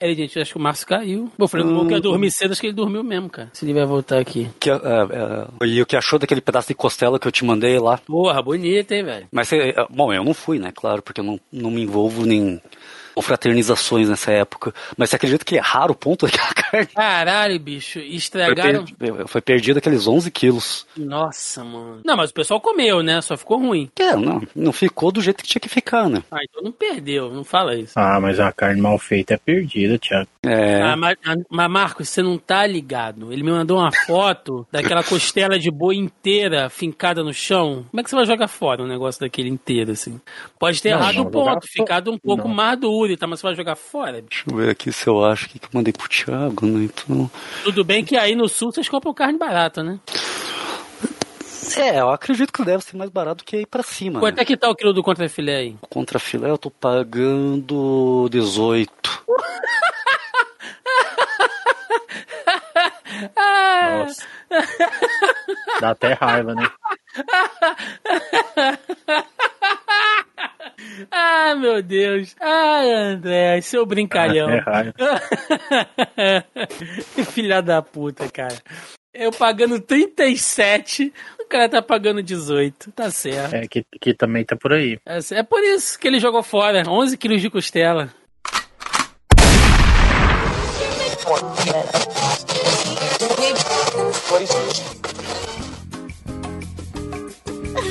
É, gente, acho que o Márcio caiu. Bom, o Fernando que ia dormir cedo, acho que ele dormiu mesmo, cara. Se ele vai voltar aqui. Que, é, é, e o que achou daquele pedaço de costela que eu te mandei lá? Porra, bonito, hein, velho? Mas, bom, eu não fui, né? Claro, porque eu não, não me envolvo nem confraternizações nessa época. Mas você acredita que é raro o ponto daquela carne? Caralho, bicho. Estragaram. Foi, per... foi perdido aqueles 11 quilos. Nossa, mano. Não, mas o pessoal comeu, né? Só ficou ruim. É, não, não ficou do jeito que tinha que ficar, né? Ah, então não perdeu, não fala isso. Ah, mas a carne mal feita é perdida, Thiago. É. Ah, mas, mas, Marcos, você não tá ligado. Ele me mandou uma foto daquela costela de boi inteira fincada no chão. Como é que você vai jogar fora um negócio daquele inteiro, assim? Pode ter não, errado o ponto, ficado um pouco não. mais duro, tá? Mas você vai jogar fora, bicho. Deixa eu ver aqui se eu acho que eu mandei pro Thiago, né? Então... Tudo bem que aí no sul vocês compram carne barata, né? É, eu acredito que deve ser mais barato que ir pra cima. Quanto né? é que tá o quilo do contrafilé aí? Contrafilé eu tô pagando 18. Nossa. Dá até raiva, né? Ah, meu Deus. Ai, André, seu brincalhão. É Filha da puta, cara. Eu pagando 37, o cara tá pagando 18. Tá certo. É, que, que também tá por aí. É, é por isso que ele jogou fora 11 quilos de costela.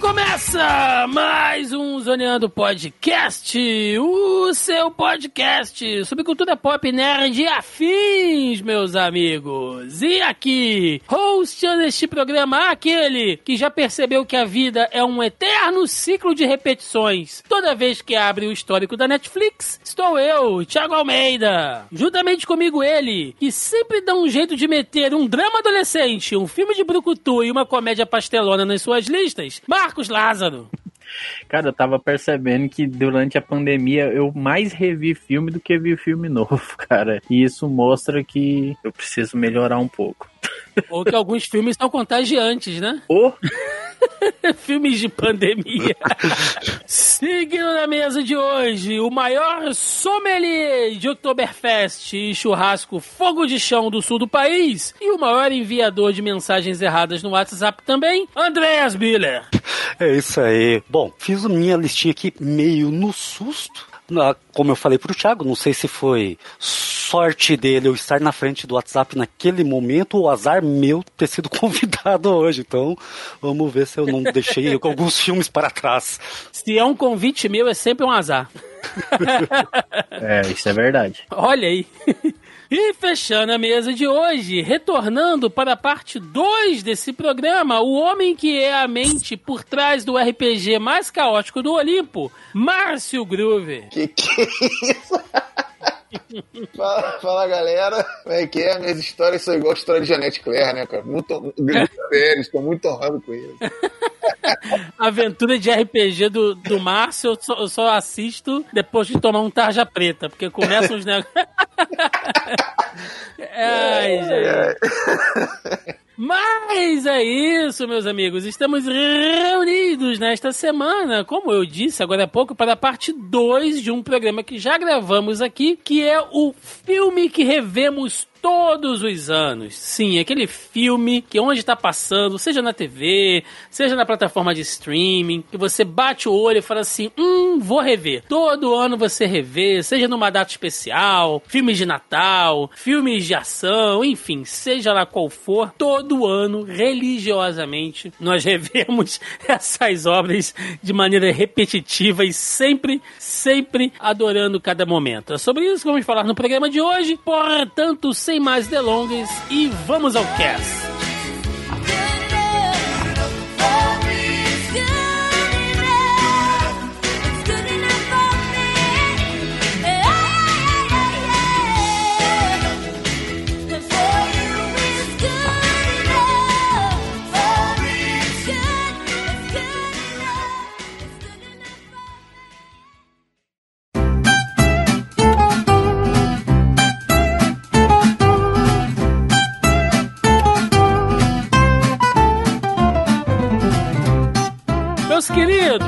Começa mais um Zoneando Podcast, o seu podcast sobre cultura pop nerd e afins, meus amigos. E aqui, hosteando este programa, aquele que já percebeu que a vida é um eterno ciclo de repetições. Toda vez que abre o histórico da Netflix, estou eu, Thiago Almeida. Juntamente comigo ele, que sempre dá um jeito de meter um drama adolescente, um filme de brucutu e uma comédia pastelona nas suas listas, Marcos Lázaro. Cara, eu tava percebendo que durante a pandemia eu mais revi filme do que vi filme novo, cara. E isso mostra que eu preciso melhorar um pouco. Ou que alguns filmes são contagiantes, né? Oh. Filmes de pandemia. Seguindo na mesa de hoje, o maior sommelier de Oktoberfest e churrasco fogo de chão do sul do país e o maior enviador de mensagens erradas no WhatsApp também, Andreas Miller. É isso aí. Bom, fiz minha listinha aqui meio no susto. Como eu falei pro Thiago, não sei se foi sorte dele eu estar na frente do WhatsApp naquele momento ou azar meu ter sido convidado hoje. Então, vamos ver se eu não deixei alguns filmes para trás. Se é um convite meu, é sempre um azar. é, isso é verdade. Olha aí. E fechando a mesa de hoje, retornando para a parte 2 desse programa, o homem que é a mente por trás do RPG mais caótico do Olimpo, Márcio Groove. Que que é isso? fala, fala, galera. Como é que é? Minhas histórias são igual a história de Janete Claire, né, cara? Muito sério, estou muito honrado com ele. Aventura de RPG do, do Márcio, eu só, eu só assisto depois de tomar um tarja preta, porque começam os negócios. Ai, gente. Mas é isso, meus amigos. Estamos reunidos nesta semana, como eu disse agora há pouco, para a parte 2 de um programa que já gravamos aqui, que é o filme que revemos todos os anos. Sim, aquele filme que onde está passando, seja na TV, seja na plataforma de streaming, que você bate o olho e fala assim: hum, vou rever. Todo ano você revê, seja numa data especial, filmes de Natal, filmes de ação, enfim, seja lá qual for, todo ano, religiosamente, nós revemos essas obras de maneira repetitiva e sempre, sempre adorando cada momento. É sobre isso que vamos falar no programa de hoje. Portanto, sem mais delongas e vamos ao cast. Queridos,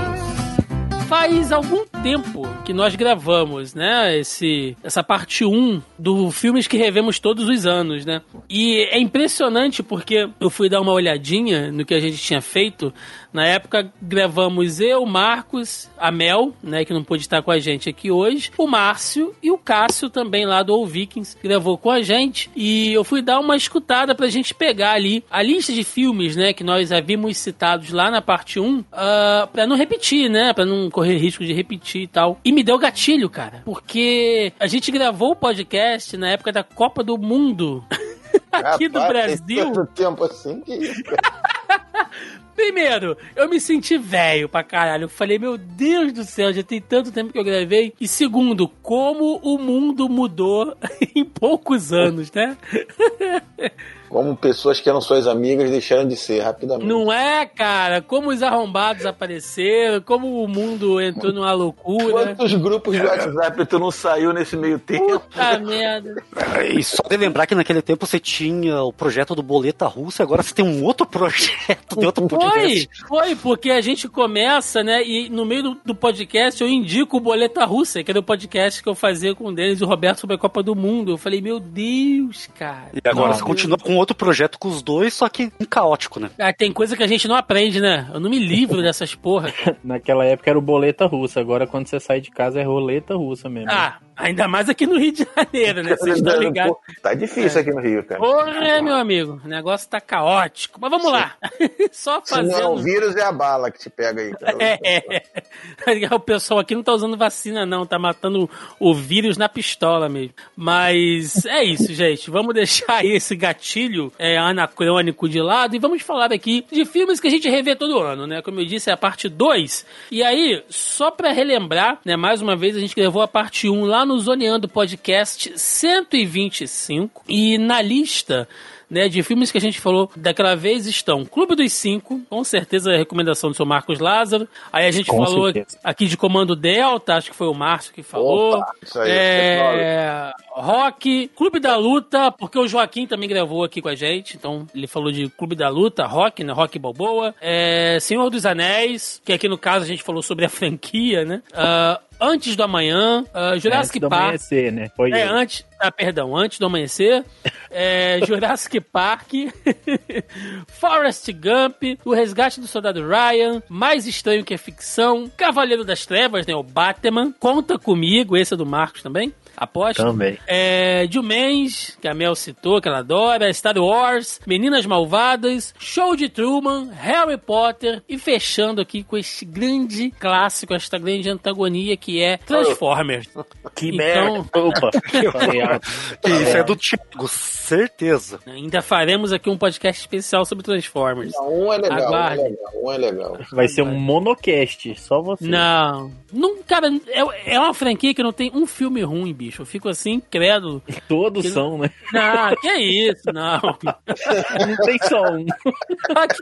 faz algum tempo que nós gravamos, né, esse, essa parte 1 do filmes que revemos todos os anos, né? E é impressionante porque eu fui dar uma olhadinha no que a gente tinha feito. Na época gravamos eu, Marcos, a Mel, né, que não pôde estar com a gente aqui hoje, o Márcio e o Cássio também lá do All Vikings gravou com a gente. E eu fui dar uma escutada pra gente pegar ali a lista de filmes, né, que nós havíamos citados lá na parte 1, uh, pra não repetir, né, pra não correr risco de repetir e tal. E me deu gatilho, cara, porque a gente gravou o podcast na época da Copa do Mundo. aqui do Rapaz, tem Brasil. tanto tempo assim que. Primeiro, eu me senti velho pra caralho. Eu falei, meu Deus do céu, já tem tanto tempo que eu gravei. E segundo, como o mundo mudou em poucos anos, né? Como pessoas que eram suas amigas deixaram de ser rapidamente. Não é, cara? Como os arrombados apareceram, como o mundo entrou numa loucura. Quantos grupos de WhatsApp tu não saiu nesse meio tempo? Puta merda. E só de lembrar que naquele tempo você tinha o projeto do Boleta Russa, agora você tem um outro projeto de outro Foi, podcast. foi, porque a gente começa, né? E no meio do, do podcast eu indico o Boleta Russa, que era o podcast que eu fazia com o Denis e o Roberto sobre a Copa do Mundo. Eu falei, meu Deus, cara. E agora você continua com outro projeto com os dois, só que um caótico, né? Ah, tem coisa que a gente não aprende, né? Eu não me livro dessas porra. Naquela época era o boleta russa, agora quando você sai de casa é roleta russa mesmo. Ah, ainda mais aqui no Rio de Janeiro, né? Vocês estão ligados. Tá difícil aqui no Rio, cara. Porra, meu amigo, o negócio tá caótico. Mas vamos lá. Só Se não é o fazendo. vírus, é a bala que te pega aí, cara. É, o pessoal aqui não tá usando vacina, não. Tá matando o vírus na pistola mesmo. Mas é isso, gente. Vamos deixar aí esse gatilho é, anacrônico de lado e vamos falar aqui de filmes que a gente revê todo ano, né? Como eu disse, é a parte 2. E aí, só pra relembrar, né? Mais uma vez, a gente gravou a parte 1 lá no Zoneando Podcast 125. E na lista né, de filmes que a gente falou daquela vez estão Clube dos Cinco, com certeza a recomendação do seu Marcos Lázaro. Aí a gente Com falou certeza. aqui de Comando Delta, acho que foi o Márcio que falou. Opa, isso aí, é, Rock, Clube da Luta, porque o Joaquim também gravou aqui com a gente, então ele falou de Clube da Luta, Rock, né, Rock Balboa. É, Senhor dos Anéis, que aqui no caso a gente falou sobre a franquia, né? Ah, Antes do Amanhã, ah, Jurassic Antes do Park. amanhecer, né? Foi É, ele. antes. Ah, perdão, antes do amanhecer. É, Jurassic Park. Forrest Gump. O Resgate do Soldado Ryan. Mais Estranho que a Ficção. Cavaleiro das Trevas, né? O Batman. Conta Comigo. Esse é do Marcos também. Aposto. Também. É, Jumens, que a Mel citou, que ela adora, Star Wars, Meninas Malvadas, Show de Truman, Harry Potter e fechando aqui com este grande clássico, esta grande antagonia que é Transformers. Que Então- merda. Opa, alto. Que isso é do Thiago, certeza. Ainda faremos aqui um podcast especial sobre Transformers. Não, Um é legal, um é Aguarde. legal, um é legal. Vai ser um monocast, só você. Não, não, cara, é, é uma franquia que não tem um filme ruim, bicho. Eu fico assim, incrédulo. Todos Que- são, né? Não, que é isso, não. Não tem só um.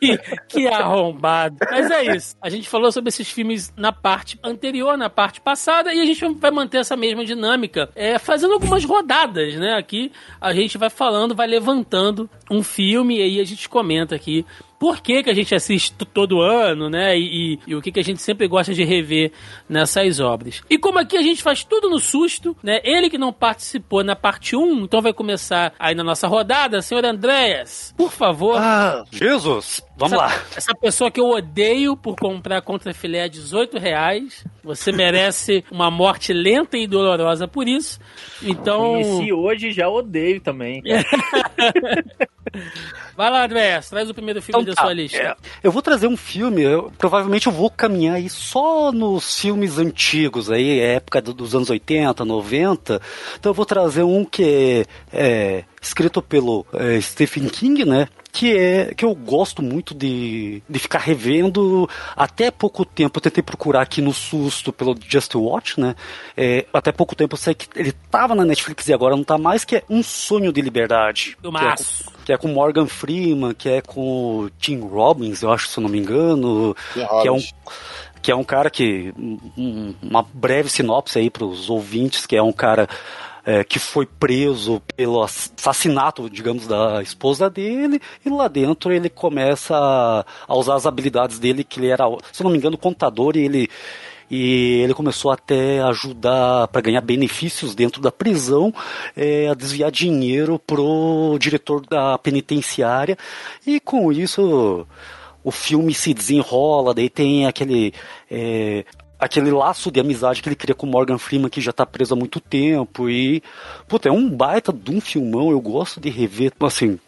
que, que arrombado. Mas é isso. A gente falou sobre esses filmes na parte anterior, na parte passada, e a gente vai manter essa mesma dinâmica, é, fazendo algumas rodadas, né? Aqui a gente vai falando, vai levantando um filme e aí a gente comenta aqui por que, que a gente assiste todo ano, né? E, e- e o que, que a gente sempre gosta de rever nessas obras. E como aqui a gente faz tudo no susto, né? Ele que não participou na parte 1, então vai começar aí na nossa rodada, senhor Andréas, por favor. Ah, Jesus! Vamos essa, lá. Essa pessoa que eu odeio por comprar contra filé a 18 reais. Você merece uma morte lenta e dolorosa por isso. Então. Conheci hoje já odeio também. Vai lá, Andrés, traz o primeiro filme Então da sua lista. é, eu vou trazer um filme, eu- provavelmente eu vou caminhar aí só nos filmes antigos aí, época do- dos anos 80, 90. Então eu vou trazer um que é, é, escrito pelo é, Stephen King, né? Que é que eu gosto muito de, de ficar revendo. Até pouco tempo eu tentei procurar aqui no susto pelo Just Watch, né? É, até pouco tempo eu sei que ele tava na Netflix e agora não tá mais, que é Um Sonho de Liberdade. Do que é com- Maço. que é com Morgan Freeman, que é com o Tim Robbins, eu acho, se eu não me engano, Tim que é um que é um cara que um- uma breve sinopse aí para os ouvintes, que é um cara é, que foi preso pelo assassinato, digamos, da esposa dele, e lá dentro ele começa a, usar as habilidades dele, que ele era, se não me engano, contador, e ele e ele começou até a ajudar para ganhar benefícios dentro da prisão, é, a desviar dinheiro pro diretor da penitenciária e com isso o filme se desenrola, daí tem aquele é, aquele laço de amizade que ele cria com Morgan Freeman que já tá preso há muito tempo e puta, é um baita de um filmão, eu gosto de rever, assim,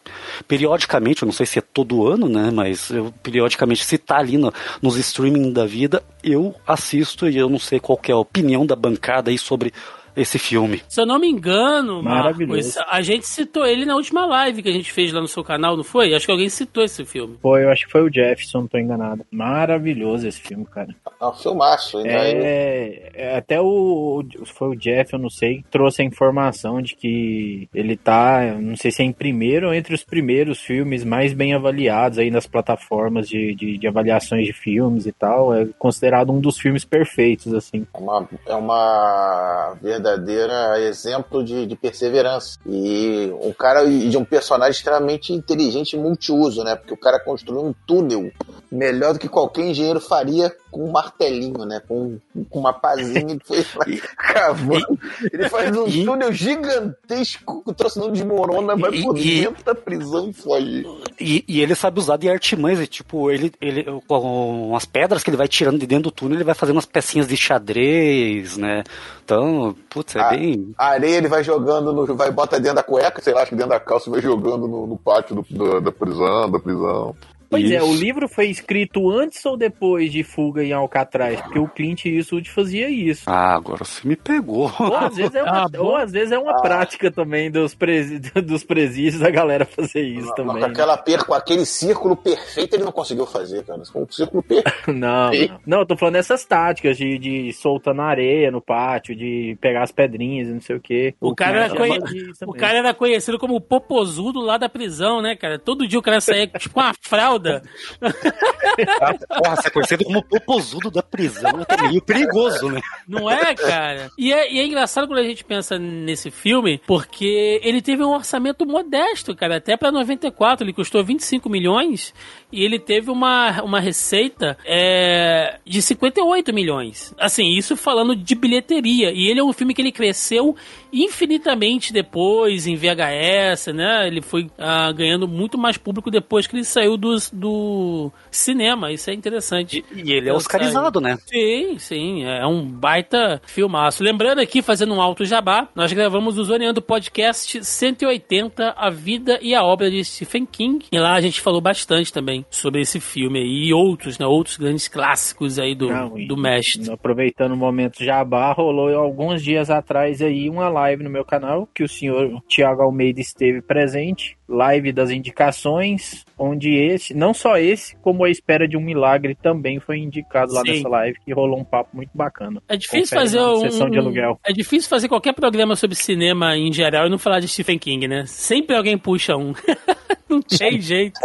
periodicamente, eu não sei se é todo ano, né, mas eu, periodicamente se tá ali no, nos streaming da vida, eu assisto e eu não sei qual é a opinião da bancada aí sobre esse filme. Se eu não me engano, Marcos, a gente citou ele na última live que a gente fez lá no seu canal, não foi? Acho que alguém citou esse filme. Foi, eu acho que foi o Jefferson, não tô enganado. Maravilhoso esse filme, cara. É um filmaço, ainda é, é, Até o. Foi o Jeff, eu não sei, trouxe a informação de que ele tá, não sei se é em primeiro ou entre os primeiros filmes mais bem avaliados aí nas plataformas de, de, de avaliações de filmes e tal. É considerado um dos filmes perfeitos, assim. É uma, é uma verdadeira exemplo de, de perseverança. E um cara de um personagem extremamente inteligente e multiuso, né? Porque o cara construiu um túnel melhor do que qualquer engenheiro faria com um martelinho, né? Com, com uma pazinha ele foi cavando. Ele faz um e, túnel gigantesco que o troço não desmorona, vai por e, dentro da prisão e foge. E, e, ele sabe usar de artimanhas, tipo, ele, ele com as pedras que ele vai tirando de dentro do túnel, ele vai fazendo umas pecinhas de xadrez, né? Então, putz, é a, bem. A areia ele vai jogando, no, vai bota dentro da cueca, sei lá, acho que dentro da calça vai jogando no, no pátio do, do, da prisão, da prisão. Pois Isso. é, o livro foi escrito antes ou depois de Fuga em Alcatraz? Porque o Clint Eastwood fazia isso. Ah, agora você me pegou. Ou às vezes é uma, ah, ou, às vezes é uma ah. prática também dos, presi dos presídios a galera fazer isso não, também. Com, né? aquela per com aquele círculo perfeito ele não conseguiu fazer, cara. Com um círculo perfeito. não, não, não. eu tô falando dessas táticas de, de soltar na areia, no pátio, de pegar as pedrinhas e não sei o quê. O, o cara, era, conhe... o cara era conhecido como o popozudo lá da prisão, né, cara? Todo dia o cara saía tipo uma fralda fralda. Porra, você é conhecido como popozudo da prisão, é meio perigoso, né? Não é, cara? E é, e é engraçado quando a gente pensa nesse filme, porque ele teve um orçamento modesto, cara, até pra 94, ele custou 25 milhões e ele teve uma, uma receita é, de 58 milhões. Assim, isso falando de bilheteria. E ele é um filme que ele cresceu infinitamente depois em VHS, né? Ele foi ah, ganhando muito mais público depois que ele saiu dos, do cinema. Isso é interessante. E, e ele é oscarizado, né? Sim, sim. É um baita filmaço. Lembrando aqui, fazendo um alto jabá, nós gravamos o Zoneando Podcast 180, A Vida e a Obra de Stephen King. E lá a gente falou bastante também sobre esse filme aí e outros, né? Outros grandes clássicos aí do, Não, do mestre. Aproveitando o momento jabá, rolou alguns dias atrás aí uma live no meu canal que o senhor Tiago Almeida esteve presente live das indicações, onde esse, não só esse, como a espera de um milagre também foi indicado lá Sim. nessa live, que rolou um papo muito bacana. É difícil Confere fazer um, sessão de aluguel. É difícil fazer qualquer programa sobre cinema em geral e não falar de Stephen King, né? Sempre alguém puxa um. não tem jeito.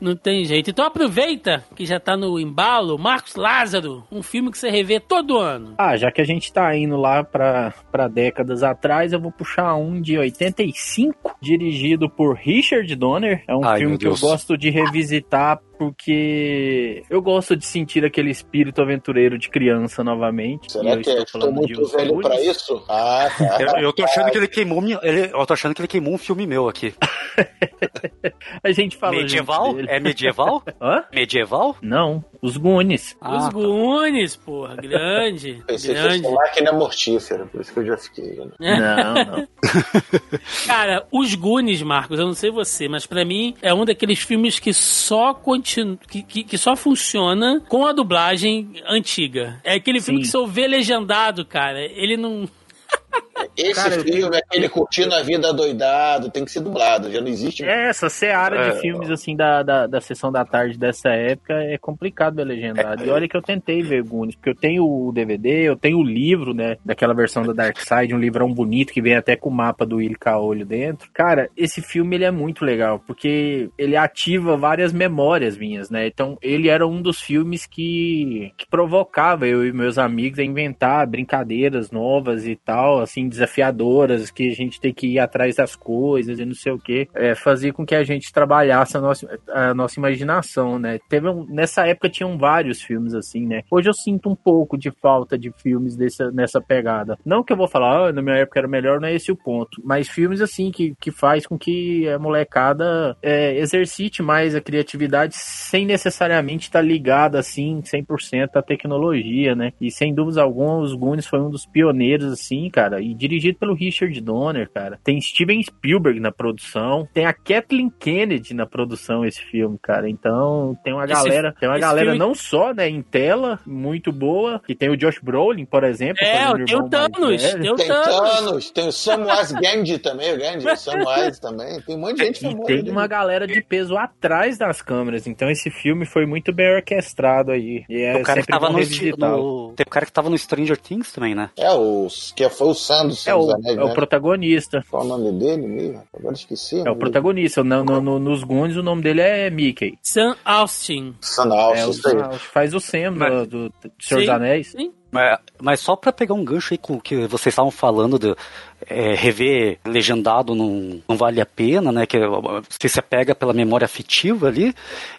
Não tem jeito. Então aproveita que já tá no embalo, Marcos Lázaro, um filme que você revê todo ano. Ah, já que a gente tá indo lá para décadas atrás, eu vou puxar um de 85, dirigido por Richard Richard Donner. É um Ai, filme que eu gosto de revisitar porque eu gosto de sentir aquele espírito aventureiro de criança novamente. Será que eu estou muito velho para isso? Ah, tá. eu, eu tô achando que ele queimou ele, eu tô achando que ele queimou um filme meu aqui. a gente fala Medieval? É medieval? Hã? Medieval? Não, os Goonies. Ah, os tá. Goonies, porra, grande. Pensei grande. que máquina mortífera, por isso que eu já fiquei. Né? Não, não. Cara, os Goonies, Marcos, eu não sei você, mas para mim é um daqueles filmes que só continua que, que, que, só funciona com a dublagem antiga. É aquele Sim. filme que eu ver legendado, cara, ele não. Esse Cara, filme, aquele curtindo a vida doidado, tem que ser dublado, já não existe. É, essa seara é, de filmes assim da, da, da, sessão da tarde dessa época é complicado ver legendado. É, e olha que eu tentei ver Goonies, porque eu tenho o DVD, eu tenho o livro, né, daquela versão da Dark Side, um livrão bonito que vem até com o mapa do Willy Caolho dentro. Cara, esse filme ele é muito legal, porque ele ativa várias memórias minhas, né? Então, ele era um dos filmes que, que provocava eu e meus amigos a inventar brincadeiras novas e tal, assim, desafiadoras, que a gente tem que ir atrás das coisas e não sei o que, é, fazia com que a gente trabalhasse a nossa, a nossa imaginação, né? Teve um, nessa época tinham vários filmes assim, né? Hoje eu sinto um pouco de falta de filmes dessa, nessa pegada. Não que eu vou falar, ah, na minha época era melhor, não é esse o ponto, mas filmes assim que, que faz com que a molecada é, exercite mais a criatividade sem necessariamente estar tá ligada assim 100% à tecnologia, né? E sem dúvidas alguma, os Goonies foi um dos pioneiros assim, cara, e dirigido pelo Richard Donner, cara. Tem Steven Spielberg na produção, tem a Kathleen Kennedy na produção esse filme, cara. Então, tem uma galera, esse, tem uma galera filme... não só, né, em tela, muito boa, que tem o Josh Brolin, por exemplo, É, tem o Thanos, tem o Thanos. Tem o Samwise Gamgee também, o Gamgee, o Samwise também. Tem um monte de gente famosa. E tem uma galera de peso atrás das câmeras, então esse filme foi muito bem orquestrado aí. E é o cara que tava no, no, Tem o cara que tava no Stranger Things também, né? É, o, que foi o Sam do é, o, Anéis, é né? o protagonista. Qual o nome dele mesmo? Agora esqueci. É o protagonista. No, no, no, nos Goonies o nome dele é Mickey. Sam Austin. Sam Austin, é, o Sam Austin. Faz o Sam do, do, do Senhor dos Anéis. Sim. Mas, mas só para pegar um gancho aí com o que vocês estavam falando de é, rever legendado não, não vale a pena, né? Que você se apega pela memória afetiva ali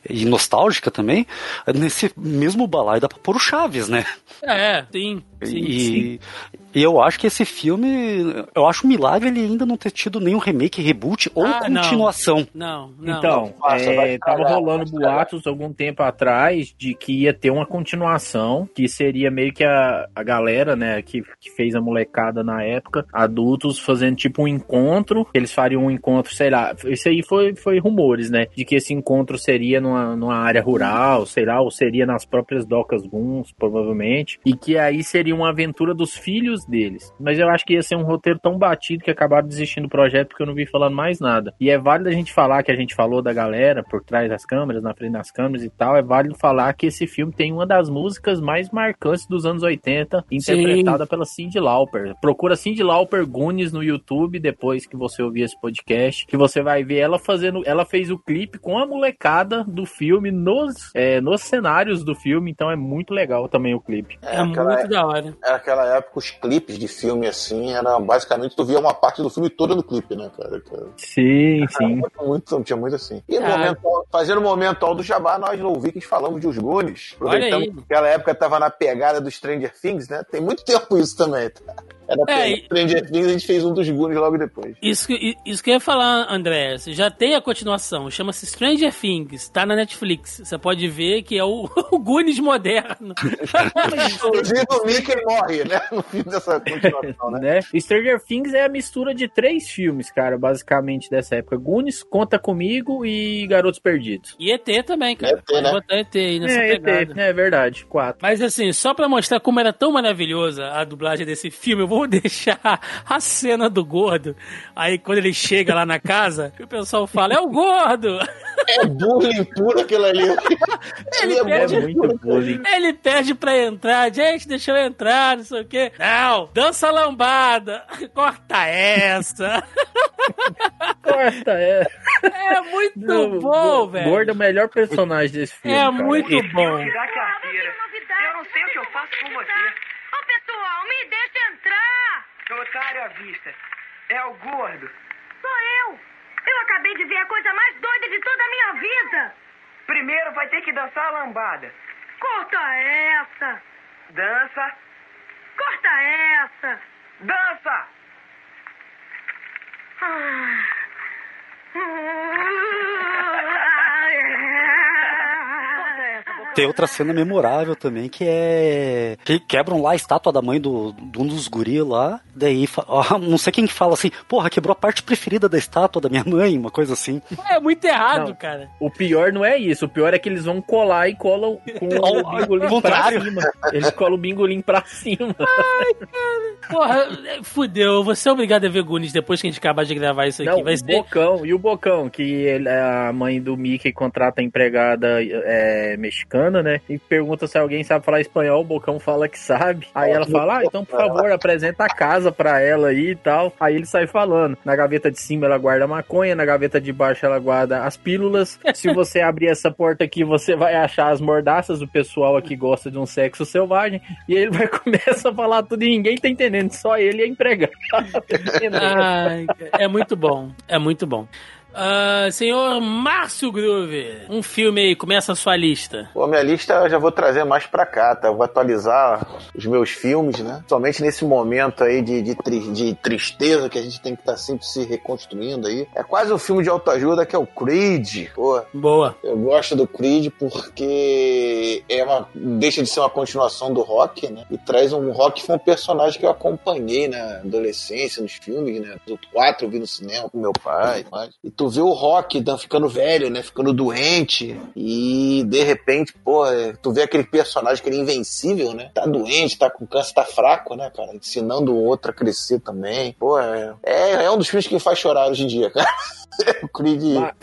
e nostálgica também. Nesse mesmo balaio dá pra pôr o Chaves, né? É, sim. sim, e, sim. e eu acho que esse filme, eu acho um milagre ele ainda não ter tido nenhum remake, reboot ou ah, continuação. Não, não. Então, não, é, tava rolando boatos algum tempo atrás de que ia ter uma continuação, que seria meio que a, a galera, né, que, que fez a molecada na época, adultos fazendo tipo um encontro, eles fariam um encontro, sei lá, isso aí foi, foi rumores, né, de que esse encontro seria numa, numa área rural, sei lá, ou seria nas próprias docas Guns, provavelmente, e que aí seria uma aventura dos filhos deles. Mas eu acho que ia ser um roteiro tão batido que acabaram desistindo do projeto porque eu não vi falando mais nada. E é válido a gente falar que a gente falou da galera por trás das câmeras, na frente das câmeras e tal, é válido falar que esse filme tem uma das músicas mais marcantes dos anos 80, interpretada Sim. pela Cyndi Lauper. Procura Cyndi Lauper Gunes no YouTube depois que você ouvir esse podcast, que você vai ver ela fazendo, ela fez o clipe com a molecada do filme nos, é, nos cenários do filme, então é muito legal também o clipe. É, é muito é, da hora. É aquela época os clipes de filme assim, era basicamente tu via uma parte do filme toda no clipe, né, cara? Sim, sim. Muito, muito, tinha muito assim. E no ah. momento, fazendo o momento do Jabá, nós no Vikings falamos de Os Goonies. Aproveitando que aquela época tava na pegada do Stranger Things, né? Tem muito tempo isso também. Tá? Era é, Stranger Things, a gente fez um dos Goonies logo depois. Isso, isso que eu ia falar, André. Já tem a continuação, chama-se Stranger Things, tá na Netflix. Você pode ver que é o, o Goonies moderno. Inclusive o Mickey morre, né? No fim dessa continuação, né? né? Stranger Things é a mistura de três filmes, cara, basicamente, dessa época. Goonies, Conta Comigo e Garotos Perdidos. E ET também, cara. ET, né? botar ET aí nessa é, pegada. ET, é verdade, quatro. Mas assim, só pra mostrar como era tão maravilhosa a dublagem desse filme, eu vou deixar a cena do gordo. Aí quando ele chega lá na casa, o pessoal fala: é o gordo! É bullying puro aquilo ali. ele, é pede, muito bullying. Ele pede pra entrar, gente, deixa eu entrar, não sei o quê. Não, dança lambada. Corta essa. Corta essa. É muito não, bom, velho. Gordo é o melhor personagem desse filme. É cara. muito bom. Eu não sei o que eu faço com você. Pessoal, me deixa entrar! Otário à vista. É o gordo. Sou eu. Eu acabei de ver a coisa mais doida de toda a minha vida. Primeiro vai ter que dançar a lambada. Corta essa. Dança. Corta essa. Dança. Ah. Tem outra cena memorável também, que é. Que quebram lá a estátua da mãe do, de um dos guris lá. Daí, ó, não sei quem que fala assim, porra, quebrou a parte preferida da estátua da minha mãe, uma coisa assim. É muito errado, não, cara. O pior não é isso. O pior é que eles vão colar e colam com o bingolim pra cima. Eles colam o bingolim pra cima. Ai, cara. Porra, fudeu. Eu vou ser obrigado a ver Gunis depois que a gente acabar de gravar isso aqui. Não, Vai o ser... Bocão. E o Bocão, que ele, a mãe do Mickey contrata a empregada é, mexicana né? E pergunta se alguém sabe falar espanhol, o Bocão fala que sabe. Aí ela fala, ah, então por favor, apresenta a casa pra ela aí e tal. Aí ele sai falando. Na gaveta de cima ela guarda maconha, na gaveta de baixo ela guarda as pílulas. Se você abrir essa porta aqui, você vai achar as mordaças. O pessoal aqui gosta de um sexo selvagem. E aí ele vai começar a falar tudo e ninguém tá entendendo, só ele é empregado. Ai, é muito bom. É muito bom. Ah, senhor Márcio Groove, um filme aí, começa a sua lista. Pô, minha lista eu já vou trazer mais pra cá, tá? Eu vou atualizar os meus filmes, né? Somente nesse momento aí de, de, tri- de tristeza que a gente tem que estar sempre se reconstruindo aí. É quase um filme de autoajuda que é o Creed. Pô, Boa. eu gosto do Creed porque é uma, deixa de ser uma continuação do Rock, né? E traz um Rock que foi um personagem que eu acompanhei na adolescência, nos filmes, né? Do 4 eu vi no cinema com meu pai. Mas... E tu vê o Rock né, ficando velho, né? Ficando doente. E de repente, pô, é, tu vê aquele personagem que ele é invencível, né? Tá doente, tá com câncer, tá fraco, né, cara? Ensinando o outro a crescer também. Pô, é, é, é um dos filmes que faz chorar hoje em dia, cara. o Creed. Ma-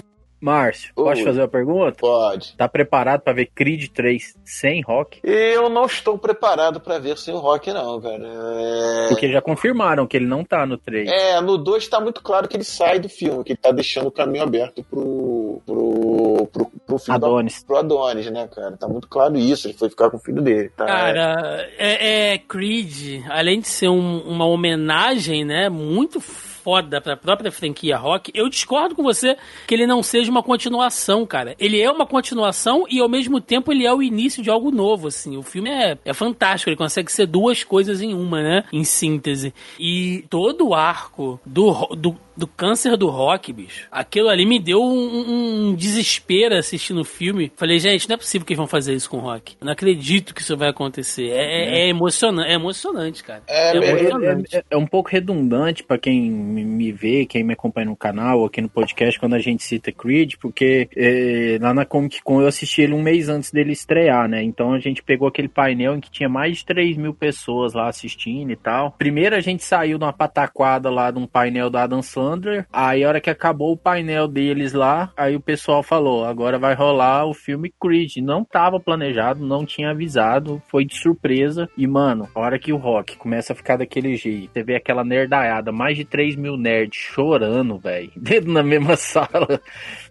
Márcio, posso Oi. fazer uma pergunta? Pode. Tá preparado pra ver Creed 3 sem rock? Eu não estou preparado pra ver sem o Rock, não, cara. É... Porque já confirmaram que ele não tá no 3. É, no 2 tá muito claro que ele sai do filme, que ele tá deixando o caminho aberto pro. pro. pro, pro filho Adonis. Da, pro Adonis, né, cara? Tá muito claro isso. Ele foi ficar com o filho dele. Tá? Cara, é, é Creed, além de ser um- uma homenagem, né, muito foda pra própria franquia Rock, eu discordo com você que ele não seja uma continuação, cara. Ele é uma continuação e ao mesmo tempo ele é o início de algo novo, assim. O filme é, é fantástico, ele consegue ser duas coisas em uma, né, em síntese. E todo o arco do, do, do câncer do rock, bicho, aquilo ali me deu um, um desespero assistindo o filme. Falei, gente, não é possível que eles vão fazer isso com o rock. Eu não acredito que isso vai acontecer. É, é, é emocionante, é emocionante, cara. É, É, emocionante. é- é um pouco redundante pra quem me vê, quem me acompanha no canal, aqui no podcast, quando a gente cita Creed, porque é, lá na Comic Con eu assisti ele um mês antes dele estrear, né? Então a gente pegou aquele painel em que tinha mais de 3 mil pessoas lá assistindo e tal. Primeiro a gente saiu numa pataquada lá de um painel do Adam Sandler, aí a hora que acabou o painel deles lá, aí o pessoal falou, agora vai rolar o filme Creed. Não tava planejado, não tinha avisado, foi de surpresa. E, mano, a hora que o rock começa a ficar daquele jeito, você vê aquela nerdaiada, mais de 3 mil nerds chorando, velho, dentro na mesma sala.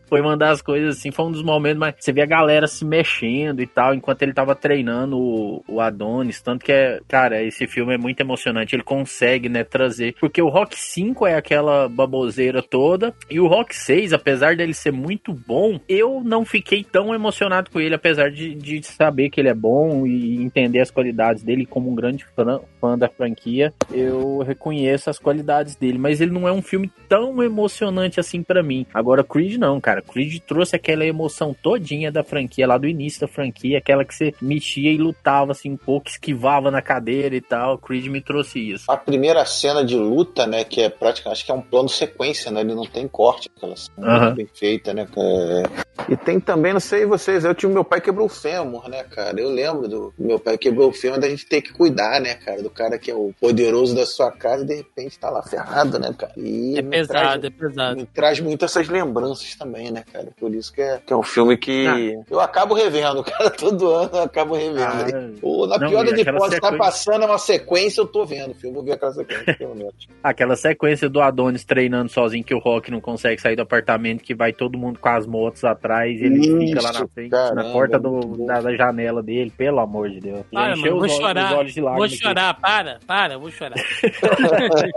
Foi mandar as coisas assim, foi um dos momentos, mas você vê a galera se mexendo e tal, enquanto ele tava treinando o, o Adonis. Tanto que é, cara, esse filme é muito emocionante. Ele consegue, né, trazer. Porque o Rock 5 é aquela baboseira toda, e o Rock 6, apesar dele ser muito bom, eu não fiquei tão emocionado com ele, apesar de, de saber que ele é bom e entender as qualidades dele como um grande fã, fã da franquia. Eu reconheço as qualidades dele, mas ele não é um filme tão emocionante assim pra mim. Agora, Creed não, cara. Creed trouxe aquela emoção todinha da franquia, lá do início da franquia, aquela que você mexia e lutava assim um pouco, esquivava na cadeira e tal. Creed me trouxe isso. A primeira cena de luta, né, que é praticamente, acho que é um plano sequência, né, ele não tem corte, aquela cena bem feita, né, é. E tem também, não sei vocês, eu tive meu pai quebrou o fêmur, né, cara, eu lembro do meu pai quebrou o fêmur, da gente ter que cuidar, né, cara, do cara que é o poderoso da sua casa e de repente tá lá ferrado, né, cara. E É pesado, traz- é pesado. me traz muito essas lembranças também, né, cara? Por isso que é, que é um filme que Ah. eu acabo revendo, cara. Todo ano eu acabo revendo. Ah, Ou na pior das hipóteses, tá passando uma sequência, eu tô vendo o filme. Vou ver aquela sequência, pelo menos. Aquela sequência do Adonis treinando sozinho que o Rock não consegue sair do apartamento, que vai todo mundo com as motos atrás, ele Isso, fica lá na frente, caramba, na porta do- da, da janela dele, pelo amor de Deus. Encheu mano, vou chorar. os olhos de Vou lágrimas aqui. chorar, para, para, vou chorar.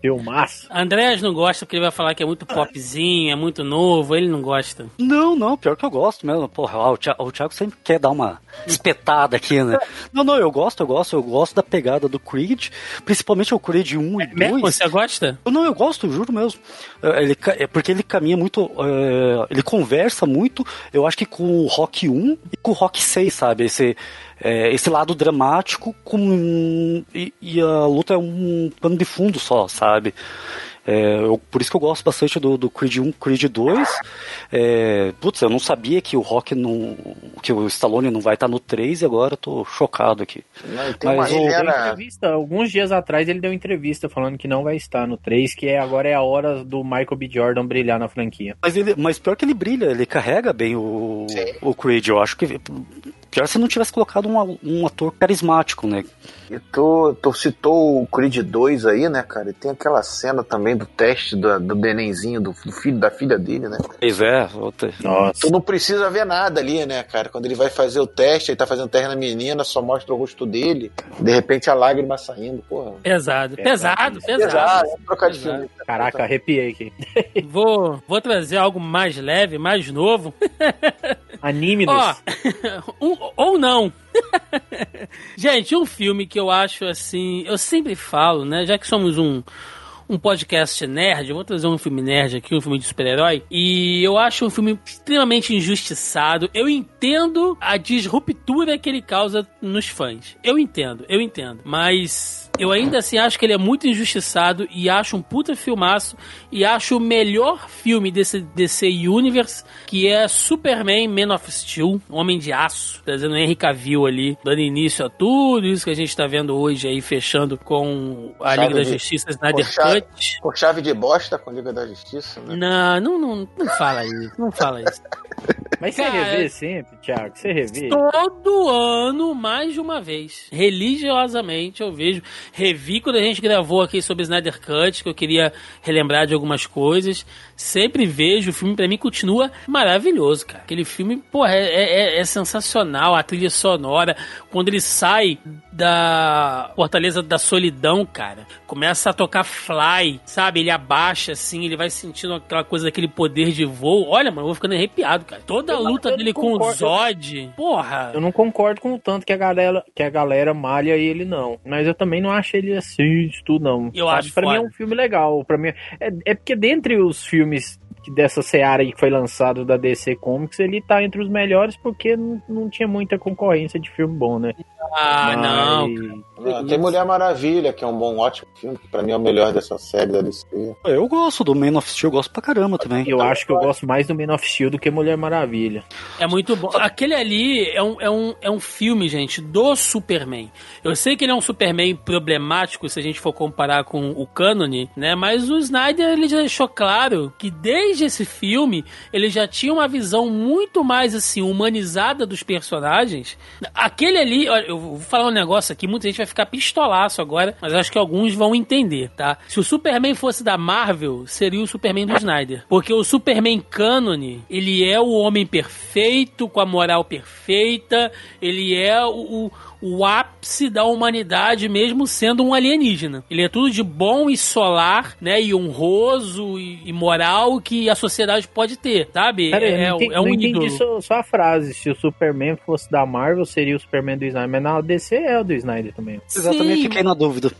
Filmaço. Andréas não gosta porque ele vai falar que é muito popzinho, é muito novo, ele não gosta. Não, não, pior que eu gosto mesmo. Porra, o Thiago, o Thiago sempre quer dar uma espetada aqui, né? Não, não, eu gosto, eu gosto, eu gosto da pegada do Creed, principalmente o Creed 1 e 2. Mesmo? Você gosta? Eu Não, eu gosto, eu juro mesmo. É, Ele, é porque ele caminha muito. é, ele conversa muito, eu acho que com o Rock 1 e com o Rock 6, sabe? Esse, é, esse lado dramático com, e, e a luta é um pano de fundo só, sabe? É, eu, por isso que eu gosto bastante do, do Creed 1, Creed 2. É, putz, eu não sabia que o Rock não. que o Stallone não vai estar no 3 e agora eu tô chocado aqui. Não, tem Mas uma o- Deu entrevista, alguns dias atrás ele deu entrevista falando que não vai estar no 3, que é, agora é a hora do Michael B. Jordan brilhar na franquia. Mas, ele, mas pior que ele brilha, ele carrega bem o, Sim. o Creed. Eu acho que. Pior se não tivesse colocado um, um ator carismático, né? E tu, tu citou o Creed 2 aí, né, cara? E tem aquela cena também do teste do, do nenenzinho, do, do filho da filha dele, né? Pois é, outra- Nossa. Tu não precisa ver nada ali, né, cara? Quando ele vai fazer o teste, ele tá fazendo teste na menina, só mostra o rosto dele, de repente a lágrima saindo, porra. Pesado, pesado, pesado. Pesado, é trocar de Pesado. filme. Caraca, arrepiei aqui. Vou, vou trazer algo mais leve, mais novo. Anime-nos. Ó, um- ou não. Gente, um filme que eu acho assim. Eu sempre falo, né? Já que somos um. Um podcast nerd, eu vou trazer um filme nerd aqui, um filme de super-herói. E eu acho um filme extremamente injustiçado. Eu entendo a disruptura que ele causa nos fãs. Eu entendo, eu entendo. Mas eu ainda assim acho que ele é muito injustiçado e acho um puta filmaço. E acho o melhor filme desse DC Universe, que é Superman Man of Steel, Homem de Aço, trazendo Henry Cavill ali, dando início a tudo isso que a gente tá vendo hoje aí, fechando com a Chave Liga da de- Justiça Snyder Cut. Com chave de bosta com a Liga da Justiça, né? Não, não, não, não fala isso, não fala isso. Mas você Cara, revê sempre, Thiago? Você revê? Todo ano, mais de uma vez. Religiosamente eu vejo. Revi quando a gente gravou aqui sobre Snyder Cut, que eu queria relembrar de algumas coisas. Sempre vejo. O filme pra mim continua maravilhoso, cara. Aquele filme, porra, é, é- é sensacional. A trilha sonora. Quando ele sai da Fortaleza da Solidão, cara, começa a tocar Fly, sabe? Ele abaixa assim, ele vai sentindo aquela coisa daquele poder de voo. Olha, mano, eu vou ficando arrepiado, cara. Toda a luta dele com o. Zod. Porra. Eu não concordo com o tanto que a galera, que a galera malha ele, não. Mas eu também não acho ele assim, isso tudo, não. Eu Sabe? acho Pra mim é um filme legal. Pra mim é, é porque dentre os filmes que dessa seara aí que foi lançado da DC Comics, ele tá entre os melhores porque não, não tinha muita concorrência de filme bom, né? Ah, não. Mas- Ah, tem Mulher Maravilha, que é um bom, ótimo filme, que pra mim é o melhor dessa série da DC. Eu gosto do Man of Steel, eu gosto pra caramba também. Eu acho que eu gosto mais do Man of Steel do que Mulher Maravilha. É muito bom. Aquele ali é um, é, um, é um filme, gente, do Superman. Eu sei que ele é um Superman problemático se a gente for comparar com o cânone, né? Mas o Snyder, ele já deixou claro que desde esse filme, ele já tinha uma visão muito mais, assim, humanizada dos personagens. Aquele ali, olha, eu vou falar um negócio aqui, muita gente vai ficar pistolaço agora, mas acho que alguns vão entender, tá? Se o Superman fosse da Marvel, seria o Superman do Snyder. Porque o Superman cânone, ele é o homem perfeito, com a moral perfeita, ele é o, o, o ápice da humanidade, mesmo sendo um alienígena. Ele é tudo de bom e solar, né? E honroso e, e moral que a sociedade pode ter, sabe? Pera é, eu não entendi, é um não entendi ídolo. só, só a frase. Se o Superman fosse da Marvel, seria o Superman do Snyder. Mas na DC é o do Snyder também. Exatamente, Sim, fiquei na dúvida.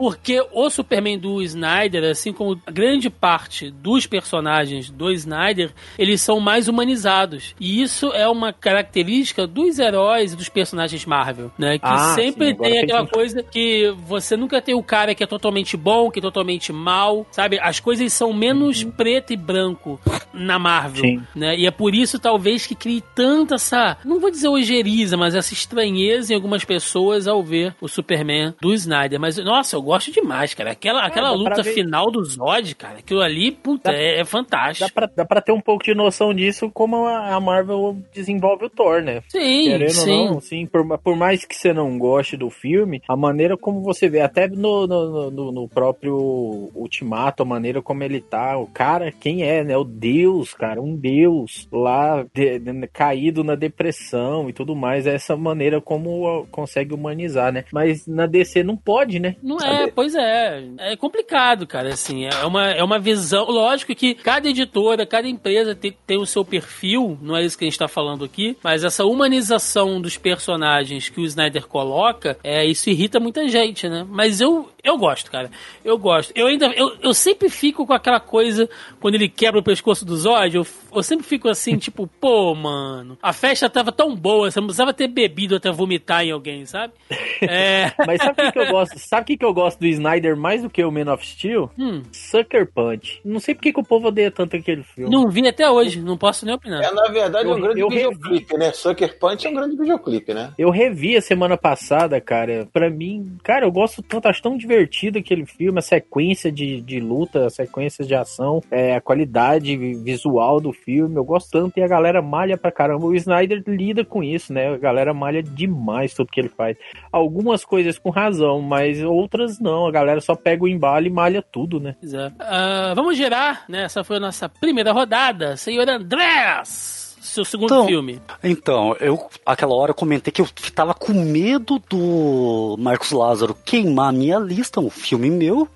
Porque o Superman do Snyder, assim como grande parte dos personagens do Snyder, eles são mais humanizados. E isso é uma característica dos heróis e dos personagens Marvel, né? Que Ah, sempre sim, tem aquela coisa que você nunca tem o cara que é totalmente bom, que é totalmente mal, sabe? As coisas são menos preto e branco na Marvel, Sim. né? E é por isso, talvez, que crie tanta essa, não vou dizer ojeriza, mas essa estranheza em algumas pessoas ao ver o Superman do Snyder. Mas, nossa, eu gosto demais, cara. Aquela, aquela dá pra luta final do Zod, cara, aquilo ali, puta, Dá- é, é Dá fantástico. pra, dá pra ter um pouco de noção disso como a a Marvel desenvolve o Thor, né? Sim, Querendo sim. ou não, sim, por, por mais que você não goste do filme, a maneira como você vê, até no, no, no- no próprio Ultimato, a maneira como ele tá, o cara, quem é, né? O Deus, cara, um Deus lá de- de- caído na depressão e tudo mais, é essa maneira como consegue humanizar, né? Mas na DC não pode, né? Não é, pois é. É complicado, cara, assim. É uma, é uma visão. Lógico que cada editora, cada empresa tem, tem o seu perfil, não é isso que a gente tá falando aqui, mas essa humanização dos personagens que o Snyder coloca, é, isso irrita muita gente, né? Mas eu, Eu gosto, cara. Eu gosto. Eu ainda. Eu, eu sempre fico com aquela coisa quando ele quebra o pescoço do Zod. Eu, eu sempre fico assim, tipo, pô, mano. A festa tava tão boa, você não precisava ter bebido até vomitar em alguém, sabe? É. Mas sabe o que, que eu gosto? Sabe o que, que eu gosto do Snyder mais do que o Man of Steel? Hum. Sucker Punch. Não sei por que, o povo odeia tanto aquele filme. Não vi até hoje, não posso nem opinar. É, na verdade, é um Eu- grande eu videoclipe, né? Sucker Punch é um grande videoclipe, né? Eu revi a semana passada, cara. Pra mim, cara, eu gosto tanto, acho tão divertido aquele filme, a sequência de, de luta, a sequência de ação, é, a qualidade visual do filme. Eu gosto tanto e a galera malha pra caramba. O Snyder lida com isso, né? A galera malha demais tudo que ele faz. Algumas coisas com razão, mas outras não. A galera só pega o embalo e malha tudo, né? Ah, vamos gerar, né? Essa foi a nossa primeira rodada. Senhor Andrés, seu segundo Então, filme. Então, eu, aquela hora eu comentei que eu tava com medo do Marcos Lázaro queimar a minha lista, um filme meu,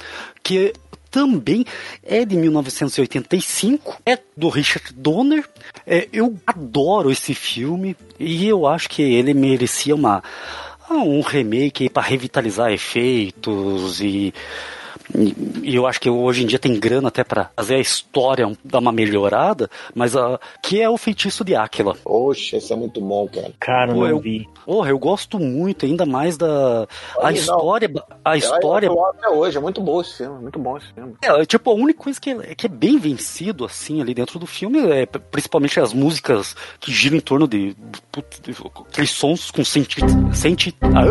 que também é de 1985, é do Richard Donner. É, eu adoro esse filme e eu acho que ele merecia uma um remake para revitalizar efeitos e e e eu acho que hoje em dia tem grana até pra fazer a história dar uma melhorada, mas a que é o feitiço de Áquila. Poxa, esse é muito bom, cara. Cara, Pô, não eu- vi. Porra, eu gosto muito, ainda mais da a Aí, não. história, a história. É atual até hoje, é muito bom esse filme, muito bom esse filme. É, tipo, a única coisa que é, que é bem vencido, assim, ali dentro do filme é principalmente as músicas que giram em torno de, putz, de aqueles sons com senti... senti ah,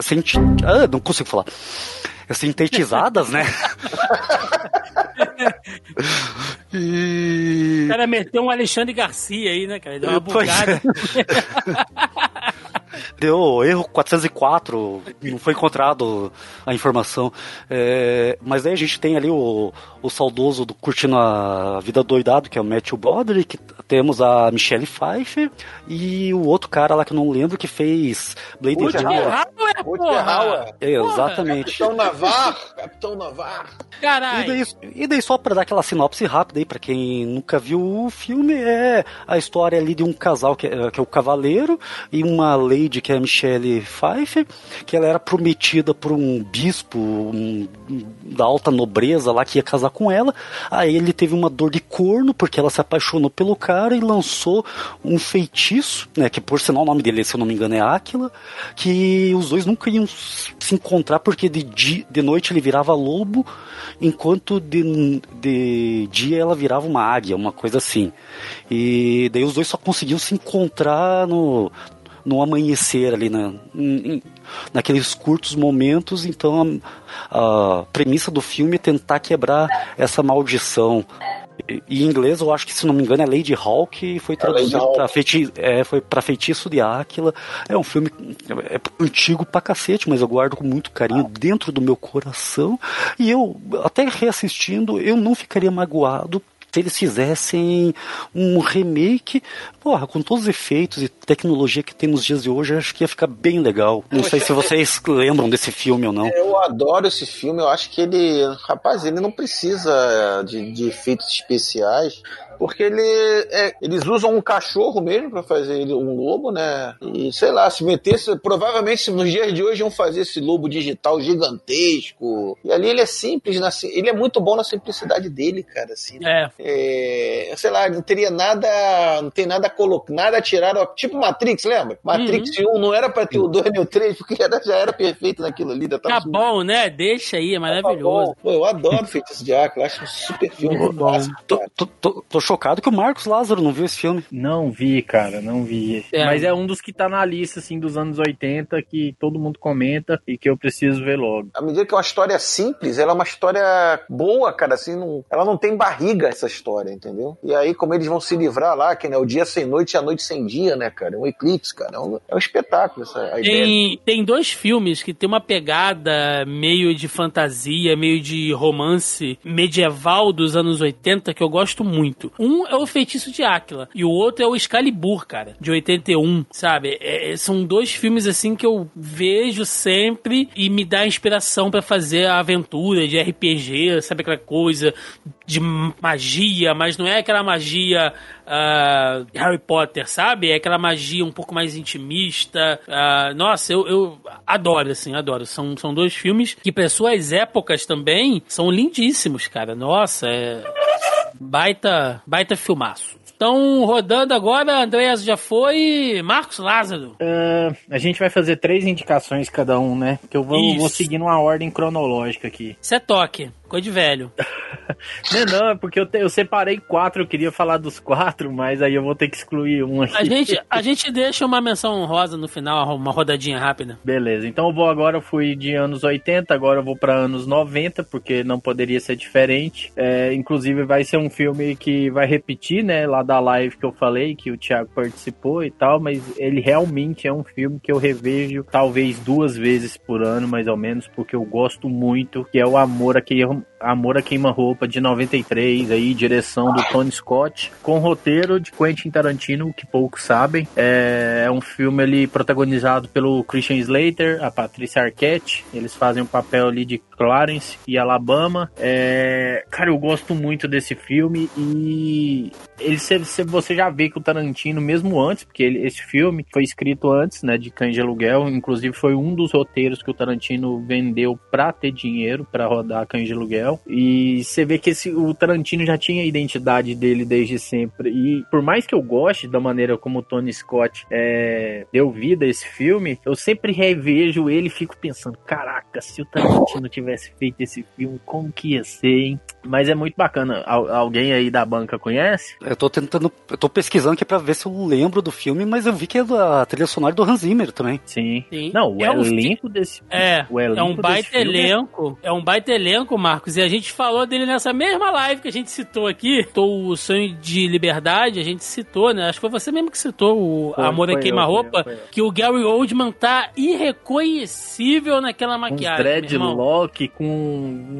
senti... ah, não consigo falar. Sintetizadas, né? e... O cara meteu um Alexandre Garcia aí, né, cara? Deu uma bugada. Deu erro 404, não foi encontrado a informação. É, mas aí a gente tem ali o, o saudoso do Curtindo a Vida Doidado, que é o Matthew Broderick. Temos a Michelle Pfeiffer e o outro cara lá que eu não lembro que fez Blade Runner. Porra! Howard. É, exatamente. Capitão Navar, Capitão Navar. E Caralho. daí, e daí só pra dar aquela sinopse rápida aí pra quem nunca viu o filme é a história ali de um casal que é, que é o Cavaleiro e uma lady que é a Michelle Pfeiffer, que ela era prometida por um bispo um- da alta nobreza lá que ia casar com ela. Aí ele teve uma dor de corno porque ela se apaixonou pelo cara e lançou um feitiço, né, que por sinal o nome dele, se eu não me engano, é Áquila, que os dois nunca iam se encontrar porque de, di- de noite ele virava lobo enquanto de, de dia ela virava uma águia, uma coisa assim. E daí os dois só conseguiam se encontrar no, no amanhecer ali, na, em- em- naqueles curtos momentos. Então a, a premissa do filme é tentar quebrar essa maldição. E- Em inglês, eu acho que, se não me engano, é Lady Hawk e foi É traduzido para feiti é, foi Feitiço de Áquila. É um filme é antigo pra cacete, mas eu guardo com muito carinho dentro do meu coração. E eu, até reassistindo, eu não ficaria magoado se eles fizessem um remake, porra, com todos os efeitos e tecnologia que tem nos dias de hoje, eu acho que ia ficar bem legal. Não sei se vocês lembram desse filme ou não. Eu adoro esse filme, eu acho que ele. Rapaz, ele não precisa de, de efeitos especiais. Porque ele é- eles usam um cachorro mesmo pra fazer ele um lobo, né? E sei lá, se metesse. Provavelmente nos dias de hoje iam fazer esse lobo digital gigantesco. E ali ele é simples, na ele é muito bom na simplicidade dele, cara. Assim, É. é, sei lá, não teria nada, não tem nada a colocar, nada a tirar, tipo Matrix, lembra? Matrix 1 não era pra ter o 2 nem o 3, porque era- já era perfeito naquilo ali. Tá bom, né? Deixa aí, é maravilhoso. Pô, eu adoro Feitiço de Áquila, acho um super filme Tô, tô- tô- tô chocado que o Marcos Lázaro não viu esse filme. Não vi, cara, não vi. É. Mas é um dos que tá na lista, assim, dos anos 80, que todo mundo comenta e que eu preciso ver logo. À medida que é uma história simples, ela é uma história boa, cara, assim, não- ela não tem barriga essa história, entendeu? E aí, como eles vão se livrar lá, que né, o dia sem noite e a noite sem dia, né, cara? É um eclipse, cara. É um, é um espetáculo essa a ideia. Tem, tem dois filmes que tem uma pegada meio de fantasia, meio de romance medieval dos anos 80 que eu gosto muito. Um é o Feitiço de Áquila e o outro é o Excalibur, cara, de 81, sabe? É, é, são dois filmes assim que eu vejo sempre e me dá inspiração pra fazer a aventura de RPG, sabe aquela coisa de magia, mas não é aquela magia uh, Harry Potter, sabe? É aquela magia um pouco mais intimista. Uh, nossa, eu, eu adoro, assim, adoro. São, são dois filmes que, para suas épocas também, são lindíssimos, cara. Nossa, é. Baita, baita filmaço. Então, rodando agora, Andréas já foi. Marcos Lázaro. Uh, a gente vai fazer três indicações cada um, né? Que eu vou, vou seguir uma ordem cronológica aqui. Isso é toque. Coisa de velho. não, não, é porque eu, te, eu separei quatro, eu queria falar dos quatro, mas aí eu vou ter que excluir um aqui. A gente, a gente deixa uma menção honrosa no final, uma rodadinha rápida. Beleza, então eu vou agora, eu fui de anos 80, agora eu vou para anos 90, porque não poderia ser diferente. É, inclusive vai ser um filme que vai repetir, né, lá da live que eu falei, que o Thiago participou e tal, mas ele realmente é um filme que eu revejo talvez duas vezes por ano, mais ou menos, porque eu gosto muito, que é o Amor a Quem Amor a Queima-Roupa de 93, aí, direção do Tony Scott, com roteiro de Quentin Tarantino, que poucos sabem. É, é um filme ali protagonizado pelo Christian Slater, a Patrícia Arquette. Eles fazem o um papel ali de Clarence e Alabama. É, cara, eu gosto muito desse filme e ele você já vê que o Tarantino, mesmo antes, porque ele, esse filme foi escrito antes, né, de Cães de Aluguel, inclusive foi um dos roteiros que o Tarantino vendeu pra ter dinheiro para rodar Cães de Aluguel. E você vê que esse, o Tarantino já tinha a identidade dele desde sempre. E por mais que eu goste da maneira como o Tony Scott é, deu vida a esse filme, eu sempre revejo ele e fico pensando: caraca, se o Tarantino tivesse feito esse filme, como que ia ser, hein? Mas é muito bacana. Al alguém aí da banca conhece? Eu tô tentando, eu tô pesquisando aqui pra ver se eu lembro do filme, mas eu vi que é da trilha sonora do Hans Zimmer também. Sim. Sim. Não, o é elenco um... desse É, o elenco é um baita elenco. É... é um baita elenco, Marcos, e a gente falou dele nessa mesma live que a gente citou aqui. Tô o Sonho de Liberdade, a gente citou, né? Acho que foi você mesmo que citou o foi, Amor a Queima-Roupa, que o Gary Oldman tá irreconhecível naquela maquiagem. Um dreadlock com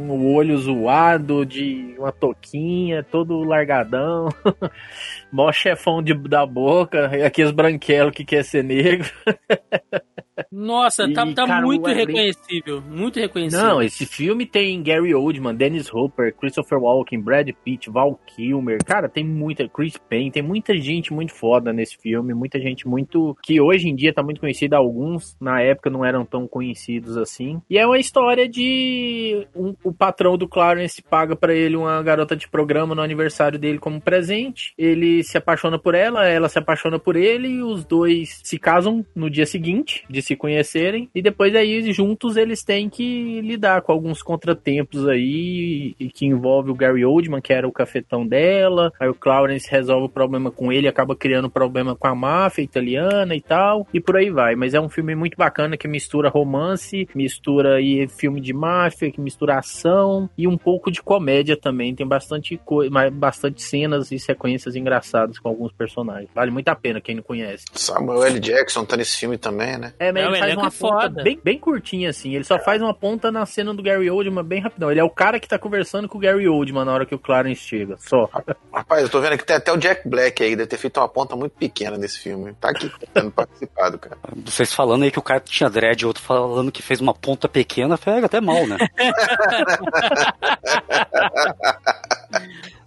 o olho zoado, de uma touquinha, todo largadão. Mó chefão de, da boca, aqueles branquelos que quer ser negro. Nossa, tá, tá cara, muito reconhecível. Muito reconhecível. Não, esse filme tem Gary Oldman, Dennis Hopper, Christopher Walken, Brad Pitt, Val Kilmer. Cara, tem muita. Chris Payne, tem muita gente muito foda nesse filme. Muita gente muito. que hoje em dia tá muito conhecida. Alguns na época não eram tão conhecidos assim. E é uma história de. Um, o patrão do Clarence paga para ele uma garota de programa no aniversário dele como presente. Ele se apaixona por ela, ela se apaixona por ele. E os dois se casam no dia seguinte de se conhecerem e depois aí juntos eles têm que lidar com alguns contratempos aí e que envolve o Gary Oldman, que era o cafetão dela, aí o Clarence resolve o problema com ele, acaba criando problema com a máfia italiana e tal, e por aí vai, mas é um filme muito bacana que mistura romance, mistura aí filme de máfia, que mistura ação e um pouco de comédia também, tem bastante coisa, bastante cenas e sequências engraçadas com alguns personagens. Vale muito a pena quem não conhece. Samuel L. Jackson tá nesse filme também, né? É, ele faz uma é ponta bem, bem curtinha, assim. Ele só faz uma ponta na cena do Gary Oldman bem rapidão. Ele é o cara que tá conversando com o Gary Oldman na hora que o Clarence chega. Só. Rapaz, eu tô vendo que tem até o Jack Black aí, deve ter feito uma ponta muito pequena nesse filme. Tá aqui tendo participado, cara. Vocês falando aí que o cara tinha dread, outro falando que fez uma ponta pequena, pega até mal, né?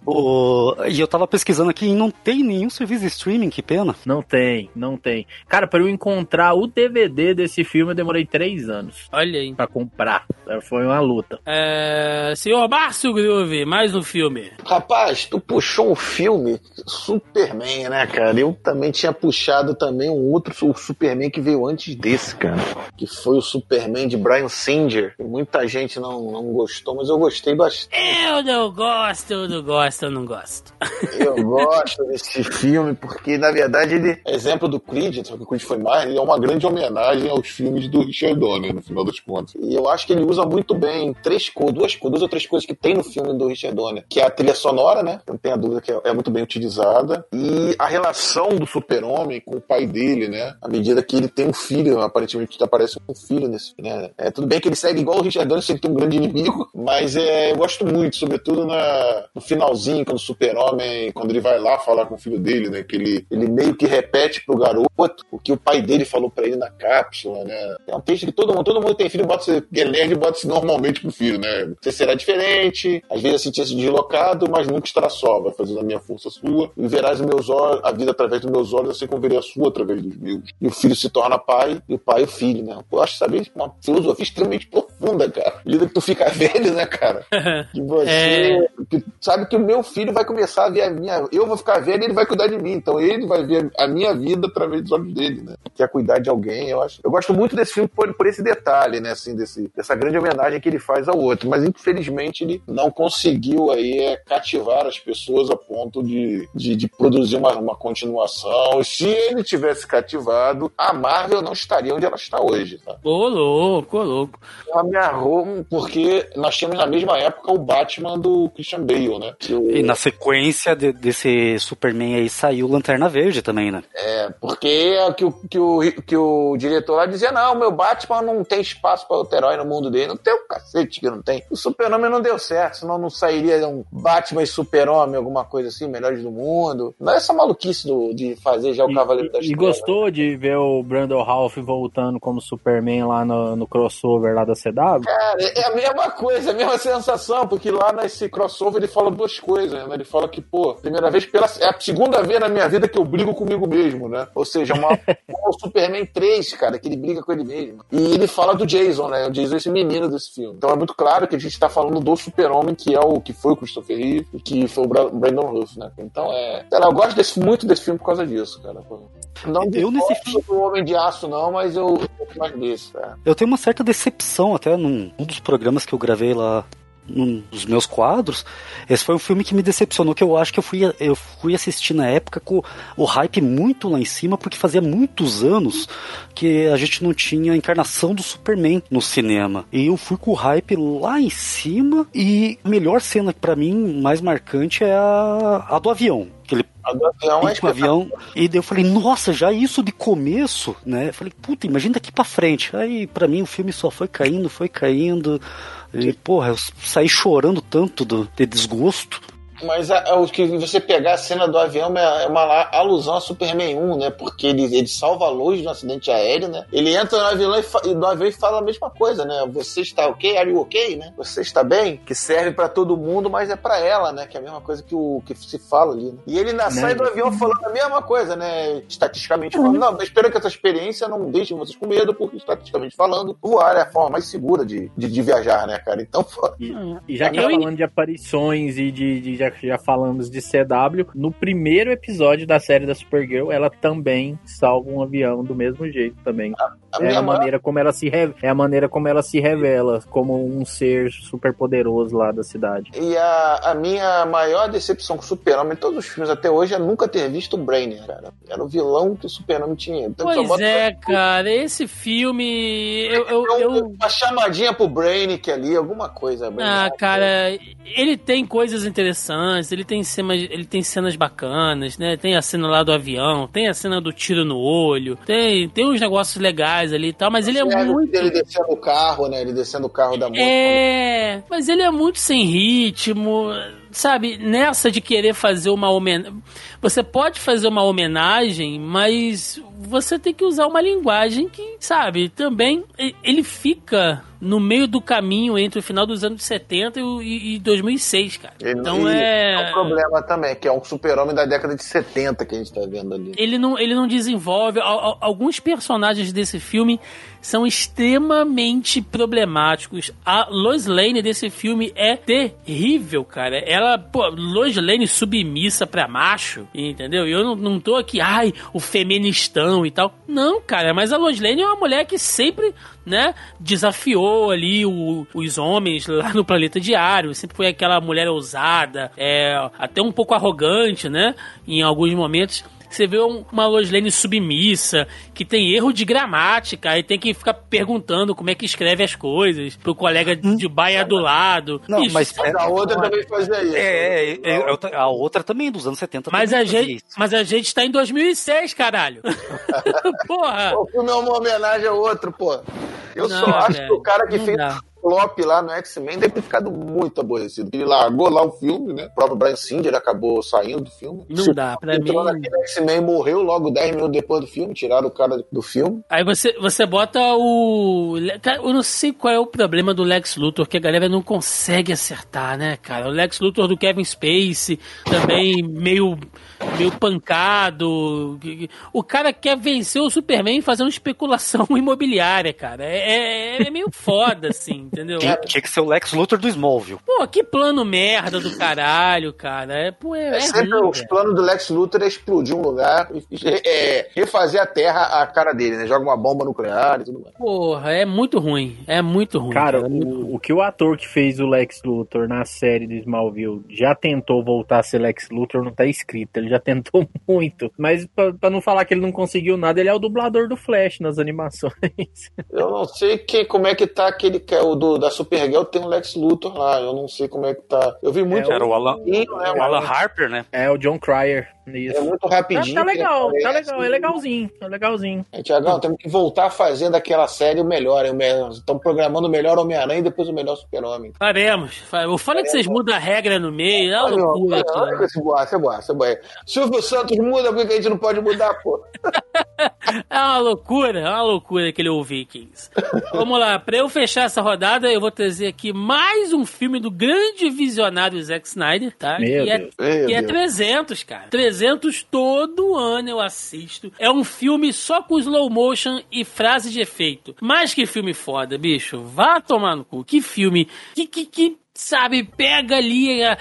O... E eu tava pesquisando aqui e não tem nenhum serviço de streaming, que pena. Não tem, não tem. Cara, para eu encontrar o DVD desse filme, eu demorei três anos. Olha aí. Pra comprar. Foi uma luta. É... Senhor Márcio Groove, mais um filme. Rapaz, tu puxou um filme Superman, né, cara? Eu também tinha puxado também um outro o Superman que veio antes desse, cara. Que foi o Superman de Brian Singer. Muita gente não, não gostou, mas eu gostei bastante. Eu não gosto, eu não gosto gosta ou não gosta? Eu gosto desse filme porque, na verdade, ele é exemplo do Creed, só que o Creed foi mais, ele é uma grande homenagem aos filmes do Richard Donner, no final das contas. E eu acho que ele usa muito bem três duas, duas ou três coisas que tem no filme do Richard Donner, que é a trilha sonora, né? Não tem a dúvida que é muito bem utilizada, e a relação do super-homem com o pai dele, né? À medida que ele tem um filho, aparentemente aparece um filho nesse né? É, tudo bem que ele segue igual o Richard Donner, sem ter um grande inimigo, mas é, eu gosto muito, sobretudo na, no finalzinho quando o super-homem, quando ele vai lá falar com o filho dele, né? Que ele, ele meio que repete pro garoto o que o pai dele falou pra ele na cápsula, né? É um texto que todo mundo, todo mundo tem filho, bota se é nerd, bota se normalmente pro filho, né? Você será diferente, às vezes sentir-se deslocado, mas nunca estará só. Vai fazendo a minha força sua, e verás os meus olhos, a vida através dos meus olhos, assim como verei a sua através dos meus. E o filho se torna pai, e o pai o filho, né? Pô, eu acho, sabe, uma filosofia extremamente profunda, cara. Lida que tu fica velho, né, cara? Que você. É. Que, sabe que o meu filho vai começar a ver a minha. Eu vou ficar velho e ele vai cuidar de mim. Então ele vai ver a minha vida através dos olhos dele, né? Quer cuidar de alguém, eu acho. Eu gosto muito desse filme por, por esse detalhe, né? Assim, desse, dessa grande homenagem que ele faz ao outro. Mas infelizmente ele não conseguiu aí é, cativar as pessoas a ponto de, de, de produzir uma, uma continuação. Se ele tivesse cativado, a Marvel não estaria onde ela está hoje, tá? Ô, louco, ô, louco. Ela me arrou porque nós tínhamos na mesma época o Batman do Christian Bale, né? Que o- E na sequência de- desse Superman aí saiu Lanterna Verde também, né? É, porque é que o, que, o, que o diretor lá dizia, não, meu Batman não tem espaço para outro herói no mundo dele. Não tem o cacete que não tem. O Super-Homem não deu certo, senão não sairia um Batman e Super-Homem, alguma coisa assim, melhores do mundo. Não é essa maluquice do, de fazer já o Cavaleiro das E, e Trevas. gostou de ver o Brandon Ralph voltando como Superman lá no, no crossover lá da CW? Cara, é a mesma coisa, a mesma sensação, porque lá nesse crossover ele fala duas coisas, né? Ele fala que, pô, primeira vez, pela, é a segunda vez na minha vida que eu brigo comigo mesmo, né? Ou seja, uma, o Superman 3, cara, que ele briga com ele mesmo. E ele fala do Jason, né? O Jason é esse menino desse filme. Então é muito claro que a gente tá falando do Super-Homem, que é o que foi o Christopher Reeve e que foi o Bra- Brandon Ruff, né? Então é. Lá, eu gosto desse, muito desse filme por causa disso, cara. Não Eu nesse gosto do Homem de Aço, não, mas eu eu gosto mais desse, cara. Eu tenho uma certa decepção até num um dos programas que eu gravei lá num dos meus quadros. Esse foi um filme que me decepcionou, que eu acho que eu fui, eu fui assistir na época com o hype muito lá em cima, porque fazia muitos anos que a gente não tinha a encarnação do Superman no cinema. E eu fui com o hype lá em cima, e a melhor cena pra mim, mais marcante, é a, a do avião. Que ele A do avião é com o avião. E daí eu falei, nossa, já isso de começo, né? Eu falei, puta, imagina daqui pra frente. Aí, pra mim, o filme só foi caindo, foi caindo. E, porra, eu saí chorando tanto do, de desgosto. Mas a- a- o que você pegar a cena do avião é é uma alusão a Superman 1, né? Porque ele, ele salva a luz de um acidente aéreo, né? Ele entra no avião e, fa- e do avião e fala a mesma coisa, né? Você está ok? Are you ok, né? Você está bem? Que serve pra todo mundo, mas é pra ela, né? Que é a mesma coisa que, o, que se fala ali, né? E ele na, sai do avião falando a mesma coisa, né? Estatisticamente falando. Não, mas espero que essa experiência não deixe vocês com medo, porque estatisticamente falando, voar é a forma mais segura de, de, de viajar, né, cara? Então, pô, E já que tá Eu- falando de aparições e de, de- já, já falamos de CW, no primeiro episódio da série da Supergirl, ela também salva um avião do mesmo jeito também. a É minha a maneira como ela se re- é a maneira como ela se revela como um ser super poderoso lá da cidade. E a, a minha maior decepção com o Super-Homem em todos os filmes até hoje é nunca ter visto o Brainiac, cara. Era o vilão que o Super-Homem tinha. Então, só Pois bota é, cara, esse filme. Eu. eu, eu- Uma chamadinha pro Brainiac ali, alguma coisa. Ah, cara, ele tem coisas interessantes, ele tem cenas, ele tem cenas bacanas, né? Tem a cena lá do avião, tem a cena do tiro no olho, tem, tem uns negócios legais ali e tal, mas ele é Serve muito. Ele descendo o carro, né? Ele descendo o carro da moto. É, mas ele é muito sem ritmo, sabe? Nessa de querer fazer uma homenagem. Você pode fazer uma homenagem, mas você tem que usar uma linguagem que, sabe, também ele fica no meio do caminho entre o final dos anos 70 e, e- e 2006, cara. Ele- Então e é. um problema também, que é um super-homem da década de 70 que a gente tá vendo ali. ele não, ele não desenvolve. al- al- Alguns personagens desse filme são extremamente problemáticos. A Lois Lane desse filme é terrível, cara. Ela, pô, Lois Lane submissa pra macho, entendeu? E eu não, não tô aqui, ai, o feministão e tal. Não, cara, mas a Lois Lane é uma mulher que sempre, né, desafiou ali o- os homens lá no planeta diário. Sempre foi aquela mulher ousada, é, até um pouco arrogante, né, em alguns momentos. Você vê um- uma Lois Lane submissa, que tem erro de gramática, e tem que ficar perguntando como é que escreve as coisas pro colega de baia do lado. Não, Bicho, mas Mas a outra também fazia isso. É, é, é, eu- a outra também, dos anos 70. Mas a, gente, isso. mas a gente tá em 2006, caralho. Porra! O filme é uma homenagem ao outro, pô. Eu Não, só acho velho, que o cara que fez dá. Flop lá no X-Men, deve ter ficado muito aborrecido. Ele largou lá o filme, né? O próprio Brian Singer acabou saindo do filme. Não dá, pra Entrou mim. naquele X-Men morreu logo 10 minutos depois do filme, tiraram o cara do filme. Aí você, você bota o. Cara, eu não sei qual é o problema do Lex Luthor, que a galera não consegue acertar, né, cara? O Lex Luthor do Kevin Space também meio, meio pancado. O cara quer vencer o Superman fazendo especulação imobiliária, cara. É, é, é meio foda, assim, entendeu? Tinha, tinha que ser o Lex Luthor do Smallville. Pô, que plano merda do caralho, cara. É, pô, é, É, é sempre ruim, os planos do Lex Luthor é explodir um lugar e é, refazer a Terra a cara dele, né? Joga uma bomba nuclear e tudo mais. Porra, é muito ruim. É muito ruim. Cara, é muito o, o que o ator que fez o Lex Luthor na série do Smallville já tentou voltar a ser Lex Luthor não tá escrito. Ele já tentou muito. Mas pra, pra não falar que ele não conseguiu nada, ele é o dublador do Flash nas animações. Eu não sei que, como é que tá aquele que é o do, da Supergirl, tem um Lex Luthor lá. Eu não sei como é que tá. Eu vi muito. É, Era o Alan, né, o Alan? Harper, né? É o John Cryer. Isso. É muito Tá, rapidinho. tá que legal, tá legal, é legalzinho, é legalzinho. É, Tiagão, temos que voltar a fazer daquela série o melhor. Estão programando o melhor Homem-Aranha e depois o melhor Super-Homem. Faremos. Eu falei que vocês mudam a regra no meio. É loucura esse boato, esse boato, esse boato. Silvio Santos muda, por que a gente não pode mudar, pô? É uma loucura, é uma loucura aquele o Vikings. Vamos lá, pra eu fechar essa rodada, eu vou trazer aqui mais um filme do grande visionário Zack Snyder, tá? Meu que é, Deus. Que é Deus. 300, cara. 300 todo ano eu assisto. É um filme só com slow motion e frase de efeito. Mas que filme foda, bicho. Vá tomar no cu. Que filme. Que, que, que sabe, pega ali a-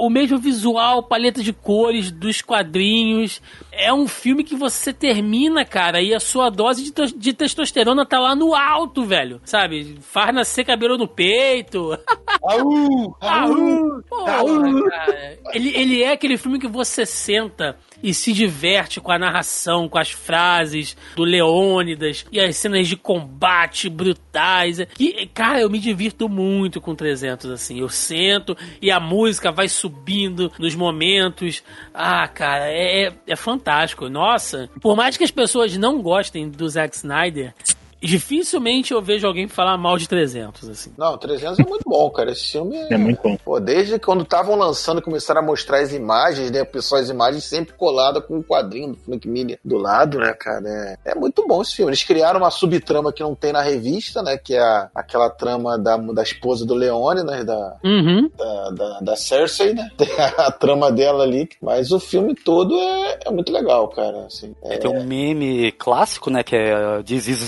o mesmo visual, paleta de cores dos quadrinhos. É um filme que você termina, cara, e a sua dose de, de testosterona tá lá no alto, velho. Sabe? Faz nascer cabelo no peito. Aú, aú. Porra, cara. Ele, ele é aquele filme que você senta e se diverte com a narração, com as frases do Leônidas e as cenas de combate brutais. E, cara, eu me divirto muito com 300, assim. Eu sento e a música vai subindo nos momentos. Ah, cara, é, é, é fantástico. Nossa, por mais que as pessoas não gostem do Zack Snyder, dificilmente eu vejo alguém falar mal de 300, assim. Não, 300 é muito bom, cara. Esse filme é... É muito bom. Pô, desde quando estavam lançando, começaram a mostrar as imagens, né? Pessoal, as imagens sempre coladas com o quadrinho do Frank Miller do lado, né, cara? É, é muito bom esse filme. Eles criaram uma subtrama que não tem na revista, né? Que é a- aquela trama da, da esposa do Leone, né? Da, Uhum. da, da, da Cersei, né? Tem a trama dela ali. Mas o filme todo é, é muito legal, cara. Assim, é, Tem um meme clássico, né? Que é This is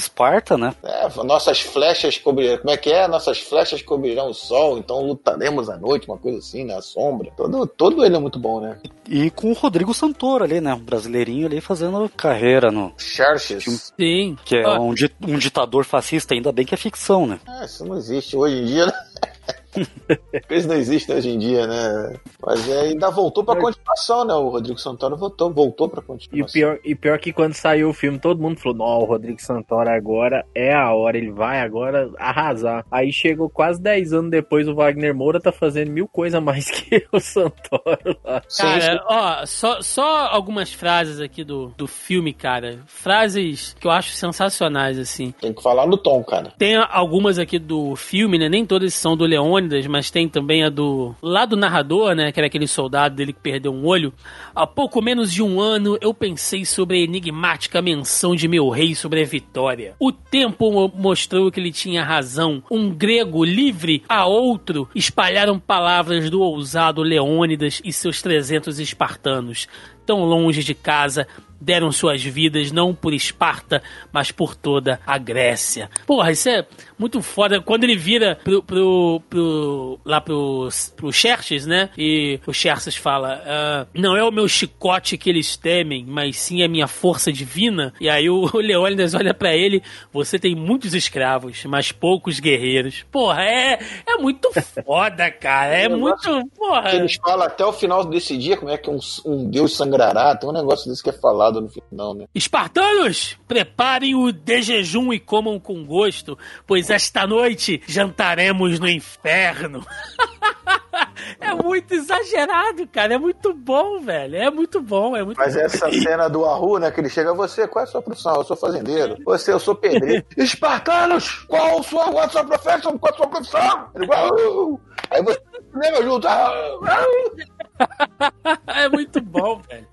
Né? é, nossas flechas cobrirão. Como é que é? Nossas flechas cobrirão o sol, então lutaremos à noite, uma coisa assim, na sombra. Todo, todo ele é muito bom, né? E com o Rodrigo Santoro ali, né? Um brasileirinho ali fazendo carreira no. Xerxes. Sim. Que é Ó, um, di- um ditador fascista, ainda bem que é ficção, né? Ah, isso não existe hoje em dia, né? Isso não existe hoje em dia, né? Mas é, ainda voltou pra continuação, né? O Rodrigo Santoro voltou, voltou pra E o continuação. pior, e pior que quando saiu o filme, todo mundo falou: Não, o Rodrigo Santoro agora é a hora, ele vai agora arrasar. Aí chegou quase 10 anos depois, o Wagner Moura tá fazendo mil coisas a mais que o Santoro lá. Cara, ó, só, só algumas frases aqui do, do filme, cara. Frases que eu acho sensacionais, assim. Tem que falar no tom, cara. Tem algumas aqui do filme, né? Nem todas são do Leônidas, mas tem também a do. Lá do narrador, né? Que era aquele soldado dele que perdeu um olho. Há pouco menos de um ano eu pensei sobre a enigmática menção de meu rei sobre a vitória. O tempo mo- mostrou que ele tinha razão. Um grego livre a outro espalharam palavras do ousado Leônidas e seus 300 espartanos. Tão longe de casa, deram suas vidas não por Esparta, mas por toda a Grécia. Porra, isso é muito foda. Quando ele vira pro, pro, pro- lá pro, pro Xerxes, né? E o Xerxes fala: "Ah, Não é o meu chicote que eles temem, mas sim a minha força divina. E aí o, o Leônidas olha pra ele: Você tem muitos escravos, mas poucos guerreiros. Porra, é, é muito foda, cara. É muito. Porra. Eles falam até o final desse dia como é que um, um deus sangrará. Tem um negócio desse que é falado no final, né? Espartanos, preparem o de jejum e comam com gosto, pois esta noite jantaremos no inferno. É muito exagerado, cara. É muito bom, velho. É muito bom, é muito Mas bom. essa cena do Arru, né? Que ele chega, você, qual é a sua profissão? Eu sou fazendeiro. Você, eu sou pedreiro. Espartanos, qual a sua, qual a sua profissão? Qual a sua profissão? Ele, "Uau!" Aí você lembra junto. "Ah, ah." é muito bom, velho.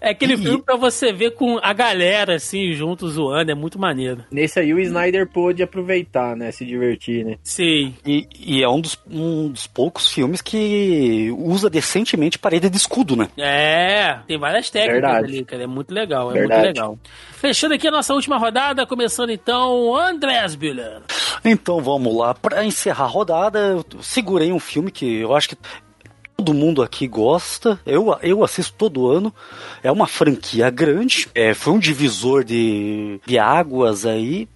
É aquele filme pra você ver com a galera, assim, junto, zoando. É muito maneiro. Nesse aí o Snyder pôde aproveitar, né? Se divertir, né? Sim. E, e é um dos, um dos poucos filmes que usa decentemente parede de escudo, né? É, tem várias técnicas Verdade. ali, cara. É muito legal, é Verdade. muito legal. Fechando aqui a nossa última rodada, começando então, Andrés Bühler. Então vamos lá, Pra encerrar a rodada, eu segurei um filme que eu acho que todo mundo aqui gosta, eu, eu assisto todo ano, é uma franquia grande, é, foi um divisor de, de águas aí,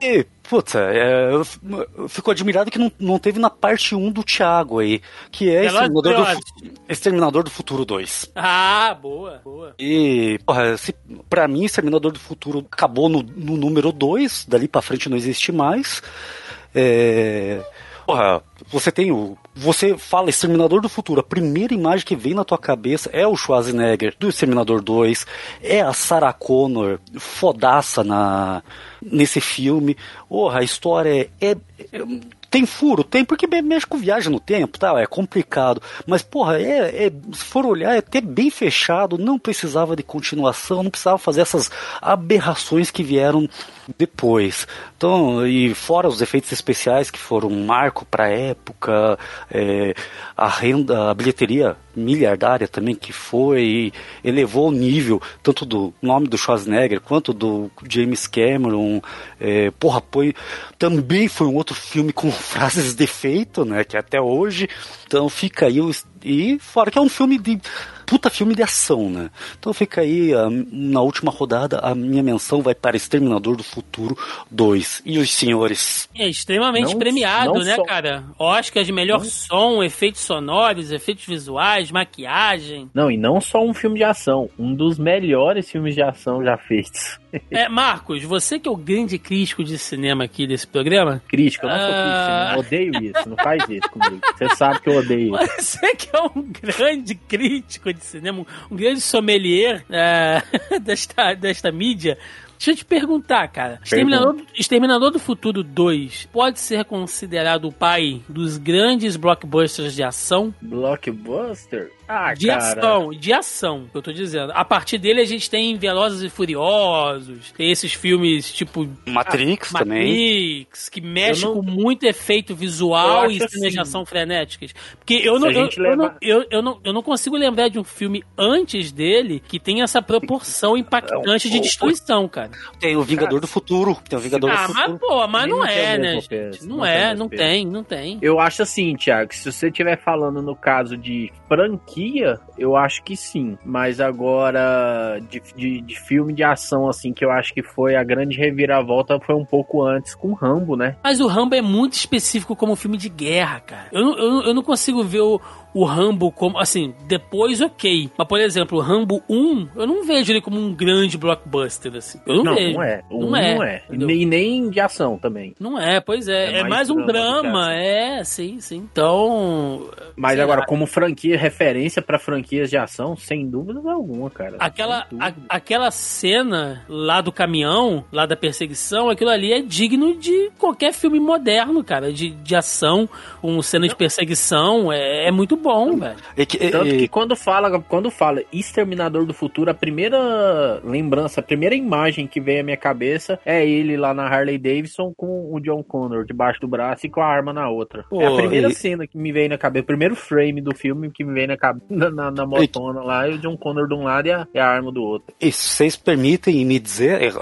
e, puta, é, eu fico admirado que não, não teve na parte 1 do Thiago aí, que é Exterminador do, Furiosos. Fu- Exterminador do Futuro 2. Ah, boa, boa. E, porra, se, pra mim, Exterminador do Futuro acabou no, no número 2, dali pra frente não existe mais. É, porra, você tem o. Você fala Exterminador do Futuro, a primeira imagem que vem na tua cabeça é o Schwarzenegger do Exterminador 2, é a Sarah Connor, fodaça na, nesse filme. Porra, a história é- é- é tem furo, tem, porque me- mexe com viagem no tempo, tá? É complicado. Mas, porra, é, é- se for olhar, é até bem fechado, não precisava de continuação, não precisava fazer essas aberrações que vieram depois. Então, e fora os efeitos especiais que foram um marco pra época, é, a renda, a bilheteria miliardária também que foi, elevou o nível tanto do nome do Schwarzenegger quanto do James Cameron. É, porra, foi, também foi um outro filme com frases de efeito, né? Que até hoje. Então fica aí o. E fora que é um filme de. Puta filme de ação, né? Então fica aí, a- na última rodada, a minha menção vai para Exterminador do Futuro 2. E os senhores? É extremamente Não- premiado, não né, só- cara? Oscar de melhor som, efeitos sonoros, efeitos visuais, maquiagem. Não, e não só um filme de ação, um dos melhores filmes de ação já feitos. É, Marcos, você que é o grande crítico de cinema aqui desse programa, Crítica, eu não sou Ah. crítico, eu odeio isso, não faz isso comigo. Você sabe que eu odeio isso. Você que é um grande crítico de cinema, um- grande sommelier é, desta, desta mídia, deixa eu te perguntar, cara. Exterminador, Exterminador do Futuro 2 pode ser considerado o pai dos grandes blockbusters de ação? Blockbuster? Ah, De cara. ação, de ação, que eu tô dizendo. A partir dele a gente tem Velozes e Furiosos, tem esses filmes tipo Matrix também. Matrix, que mexe não- com muito efeito visual e de assim. ação frenéticas. Porque eu não, a eu, eu não, eu, eu não, eu não consigo lembrar de um filme antes dele que tem essa proporção impactante de destruição, cara. Tem o Vingador do Futuro. Tem o Vingador Ah, do mas Futuro. pô, mas Ele não não tem é, né? peso, Não não tem é, mesmo não peso. tem, não tem. Eu acho assim, Thiago, se você estiver falando no caso de franquia, eu acho que sim. Mas agora, de, de, de filme de ação, assim, que eu acho que foi a grande reviravolta, foi um pouco antes com Rambo, né? Mas o Rambo é muito específico como filme de guerra, cara. Eu eu, eu não consigo ver o, o Rambo como. Assim, depois, ok. Mas, por exemplo, o Rambo 1, eu não vejo ele como um grande blockbuster, assim. Eu não, Não, vejo. não é. O Não é, não é. E nem, de ação também. Não é, pois é. É É, mais mais um drama é, sim, sim. Então. Mas agora, lá. como franquia, referência pra franquias de ação, sem dúvida alguma, cara. Aquela, a- aquela cena lá do caminhão, lá da perseguição, aquilo ali é digno de qualquer filme moderno, cara, de, de ação, com cena de perseguição, é, é muito bom, velho. É que- é- Tanto é- que quando fala, quando fala Exterminador do Futuro, a primeira lembrança, a primeira imagem que vem à minha cabeça é ele lá na Harley Davidson com o John Connor debaixo do braço e com a arma na outra. Pô, é a primeira e- cena que me veio na cabeça, o primeiro frame do filme que me veio na cabeça, na, na, na motona lá, e o John Connor de um lado e a, e a arma do outro. E se vocês permitem me dizer,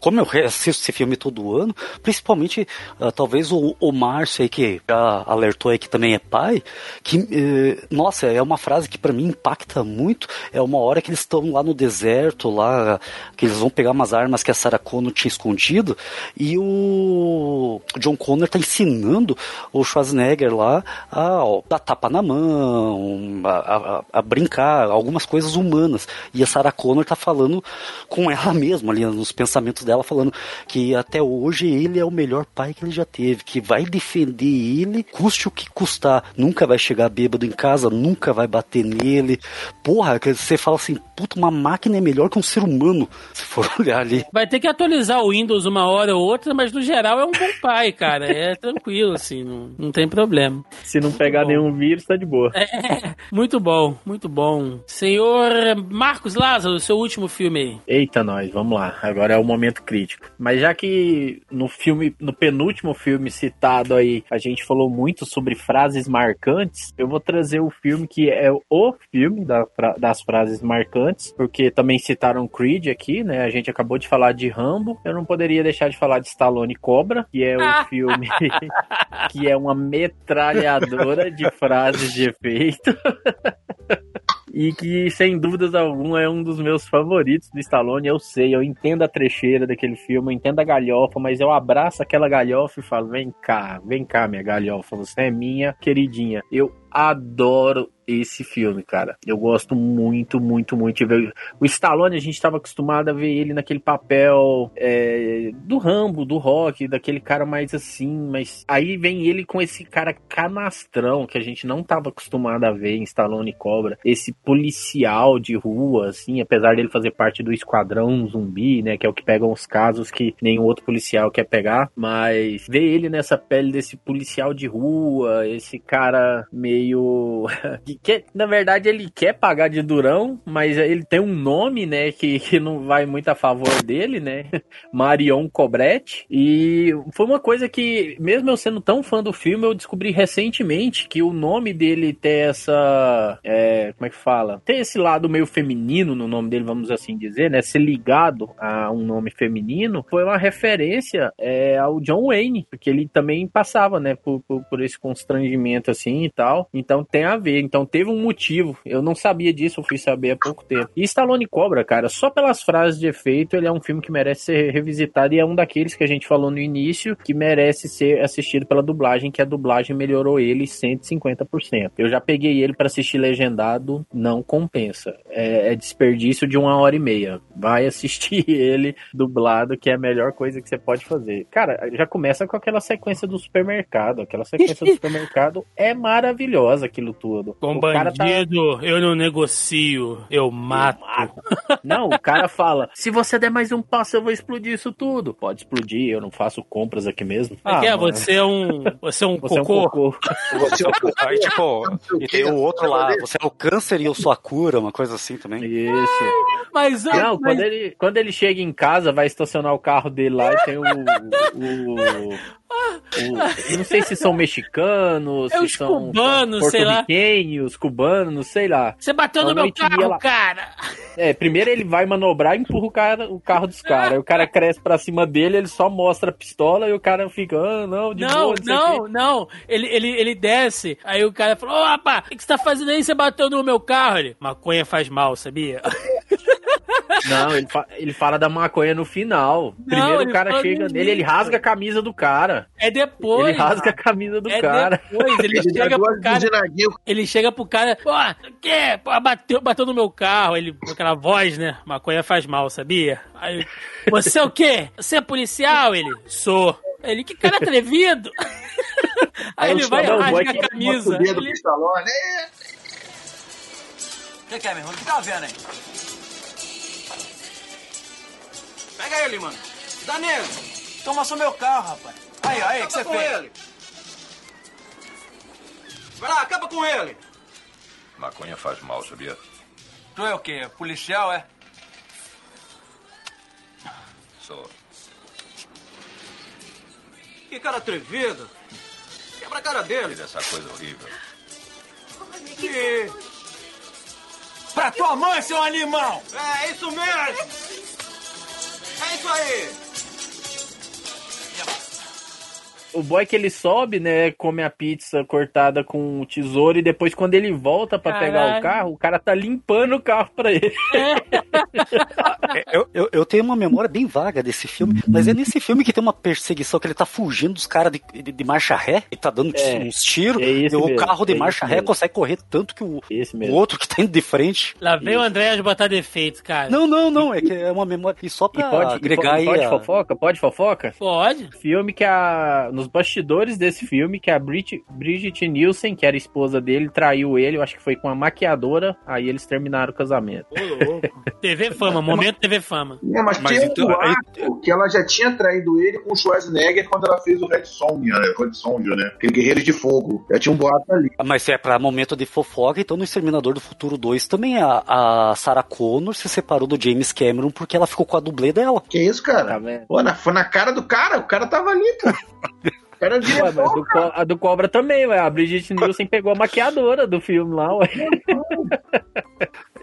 como eu assisto esse filme todo ano, principalmente ah, talvez o, o Márcio aí que já alertou aí que também é pai, que eh, nossa, é uma frase que pra mim impacta muito, é uma hora que eles estão lá no deserto, lá que eles vão pegar umas armas que a Sarah Connor tinha escondido e o John Connor tá ensinando o Schwarzenegger lá a ó, dar tapa na mão, a, a- a brincar, algumas coisas humanas. E a Sarah Connor tá falando com ela mesma ali, nos pensamentos dela, falando que até hoje ele é o melhor pai que ele já teve, que vai defender ele, custe o que custar. Nunca vai chegar bêbado bêbado em casa, nunca vai bater nele. Porra, que você fala assim, puta, uma máquina é melhor que um ser humano, se for olhar ali. Vai ter que atualizar o Windows uma hora ou outra, mas no geral é um bom pai, cara. É tranquilo, assim, não, não tem problema. Se não pegar bom. nenhum vírus, tá de boa. É, muito bom, muito bom. Senhor Marcos Lázaro, seu último filme aí. Eita, nós, vamos lá. Agora é o momento crítico. Mas já que no filme, no penúltimo filme citado aí, a gente falou muito sobre frases marcantes, eu vou trazer o filme que é o filme da das frases marcantes, porque também citaram Creed aqui, né? A gente acabou de falar de Rambo. Eu não poderia deixar de falar de Stallone Cobra, que é o filme que é uma metralhadora de frases de efeito. E que, sem dúvidas alguma, é um dos meus favoritos do Stallone. Eu sei, eu entendo a trecheira daquele filme, eu entendo a galhofa, mas eu abraço aquela galhofa e falo: vem cá, vem cá, minha galhofa, você é minha queridinha. Eu adoro esse filme, cara. Eu gosto muito, muito, muito de ver. O Stallone, a gente estava acostumado a ver ele naquele papel é, do Rambo, do Rock, daquele cara mais assim, mas aí vem ele com esse cara canastrão que a gente não estava acostumado a ver em Stallone Cobra. Esse policial de rua, assim, apesar dele fazer parte do esquadrão zumbi, né, que é o que pegam os casos que nenhum outro policial quer pegar, mas ver ele nessa pele desse policial de rua, esse cara meio que quer, na verdade ele quer pagar de durão, mas ele tem um nome, né, que, que não vai muito a favor dele, né? Marion Cobretti. E foi uma coisa que, mesmo eu sendo tão fã do filme, eu descobri recentemente que o nome dele tem essa. é, como é que fala? Tem esse lado meio feminino no nome dele, vamos assim dizer, né? Ser ligado a um nome feminino foi uma referência é, ao John Wayne, porque ele também passava, né, por, por, por esse constrangimento assim e tal. Então tem a ver. Então teve um motivo. Eu não sabia disso, eu fui saber há pouco tempo. E Stallone Cobra, cara, só pelas frases de efeito, ele é um filme que merece ser revisitado e é um daqueles que a gente falou no início que merece ser assistido pela dublagem, que a dublagem melhorou ele 150%. Eu já peguei ele para assistir legendado, não compensa. É, é desperdício de uma hora e meia. Vai assistir ele dublado, que é a melhor coisa que você pode fazer. Cara, já começa com aquela sequência do supermercado. Aquela sequência do supermercado é maravilhosa aquilo tudo. Com O tá- bandido, eu não negocio, eu mato. Não, o cara fala: se você der mais um passo, eu vou explodir isso tudo. Pode explodir, eu não faço compras aqui mesmo. Ah, que é? mano, Você é um. Você é um você é um cocô? cocô. Você é o Aí, tipo, e tem o outro lá, Você é o câncer e eu sou a cura, uma coisa assim também. Isso. Mas, Não, mas- quando ele, quando ele chega em casa, vai estacionar o carro dele lá e tem o. o, o- eu não sei se são mexicanos, É se os são cubanos, sei lá. cubanos, sei lá. Você bateu no meu carro, lá- cara! É, primeiro ele vai manobrar e empurra o, cara, o carro dos caras. Aí o cara cresce pra cima dele, ele só mostra a pistola e o cara fica, ah, não, de não, boa, o quê. não, não. Ele, ele, ele desce, aí o cara Ô, rapaz, o que você tá fazendo aí? Você bateu no meu carro? Ele, maconha faz mal, sabia? Não, ele, fa- ele fala da maconha no final. Primeiro ele o cara chega nele, ele rasga a camisa do cara. É depois. ele rasga a camisa do é cara. depois. Ele Ele chega pro cara. Ele chega pro cara, pô, o quê? Pô, bateu, bateu no meu carro. Ele, com aquela voz, né? Maconha faz mal, sabia? Aí, você é o quê? Você é policial? Ele, sou. Ele, que cara atrevido! Aí ele vai e Não, rasga a camisa. Ele, O que, que é, meu irmão? O que tá vendo aí? Pega ele, mano. Dá nele. Toma só meu carro, rapaz. Aí, aí, o que você com fez? ele. Vai lá, acaba com ele. Maconha faz mal, sabia? Tu é o quê? Policial, é? Sou. Que cara atrevido. Quebra a cara dele. Fez essa coisa horrível. E... Pra tua mãe, seu animal! É, isso mesmo! É isso aí! O boy que ele sobe, né, come a pizza cortada com o tesouro e depois quando ele volta pra pegar o carro, o cara tá limpando o carro pra ele. É, Eu, eu, eu tenho uma memória bem vaga desse filme, mas é nesse filme que tem uma perseguição que ele tá fugindo dos caras de, de, de marcha ré e tá dando É, uns tiros. é e o carro de é marcha ré mesmo. consegue correr tanto que o, o outro que tá indo de frente. Lá vem o André botar defeito, cara. Não, não, não, é que é uma memória. E só E pra pode, e agregar pode, aí. pode a- fofoca? Pode fofoca? Pode? Filme que a, nos os bastidores desse filme que a Brit, Bridget Nielsen, que era esposa dele, traiu ele, eu acho que foi com a maquiadora, aí eles terminaram o casamento. Ô. TV Fama, momento TV Fama. É, mas, Mas tinha então, um boato que ela já tinha traído ele com o Schwarzenegger quando ela fez o Red Sonja, né? Red Sonja, né? Aquele Guerreiros de Fogo. Já tinha um boato ali. Mas se é pra momento de fofoca, então no Exterminador do Futuro 2 também a, a Sarah Connor se separou do James Cameron porque ela ficou com a dublê dela. Que isso, cara? Tá? Pô, na, foi na cara do cara, o cara tava ali, cara. Ué, diretor, do Co- a do Cobra também, ué. A Bridget Nielsen pegou a maquiadora do filme lá, ué.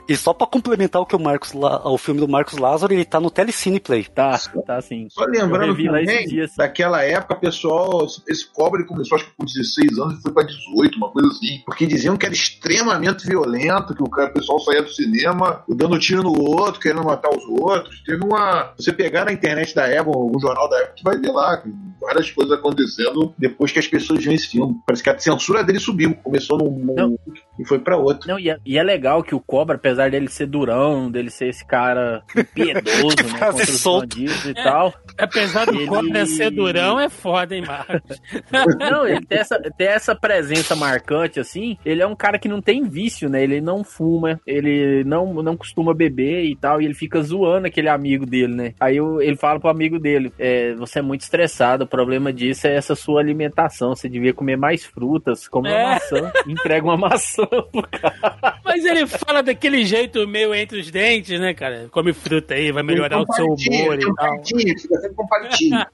E só pra complementar o que o Marcos La- o filme do Marcos Lázaro, ele tá no Telecine Play. Tá, tá sim. Só lembrando também, esses dias. daquela época, pessoal, esse cobre ele começou acho que com 16 anos e foi pra 18, uma coisa assim. Porque diziam que era extremamente violento, que o, cara, o pessoal saía do cinema dando tiro no outro, querendo matar os outros. Teve uma. Você pegar na internet da época, algum jornal da época, que vai ver lá, várias coisas acontecendo depois que as pessoas viram esse filme. Parece que a censura dele subiu. Começou num, num Não. E foi pra outro. Não, e é, e é legal que o Cobra, apesar dele ser durão, dele ser esse cara impiedoso, Que né, contra os bandidos e É. tal. Apesar do Ele- Cobra ser durão, é foda, hein, Marcos? Não, ele tem essa, tem essa presença marcante, assim. Ele é um cara que não tem vício, né? Ele não fuma, ele não, não costuma beber e tal. E ele fica zoando aquele amigo dele, né? Aí o- ele fala pro amigo dele: é, Você é muito estressado, o problema disso é essa sua alimentação. Você devia comer mais frutas, come uma É. maçã. Entrega uma maçã pro cara. Mas ele fala daquele jeito meio entre os dentes, né, cara? Come fruta aí, vai melhorar o seu humor e tal. palitinho, fica sempre com um palitinho.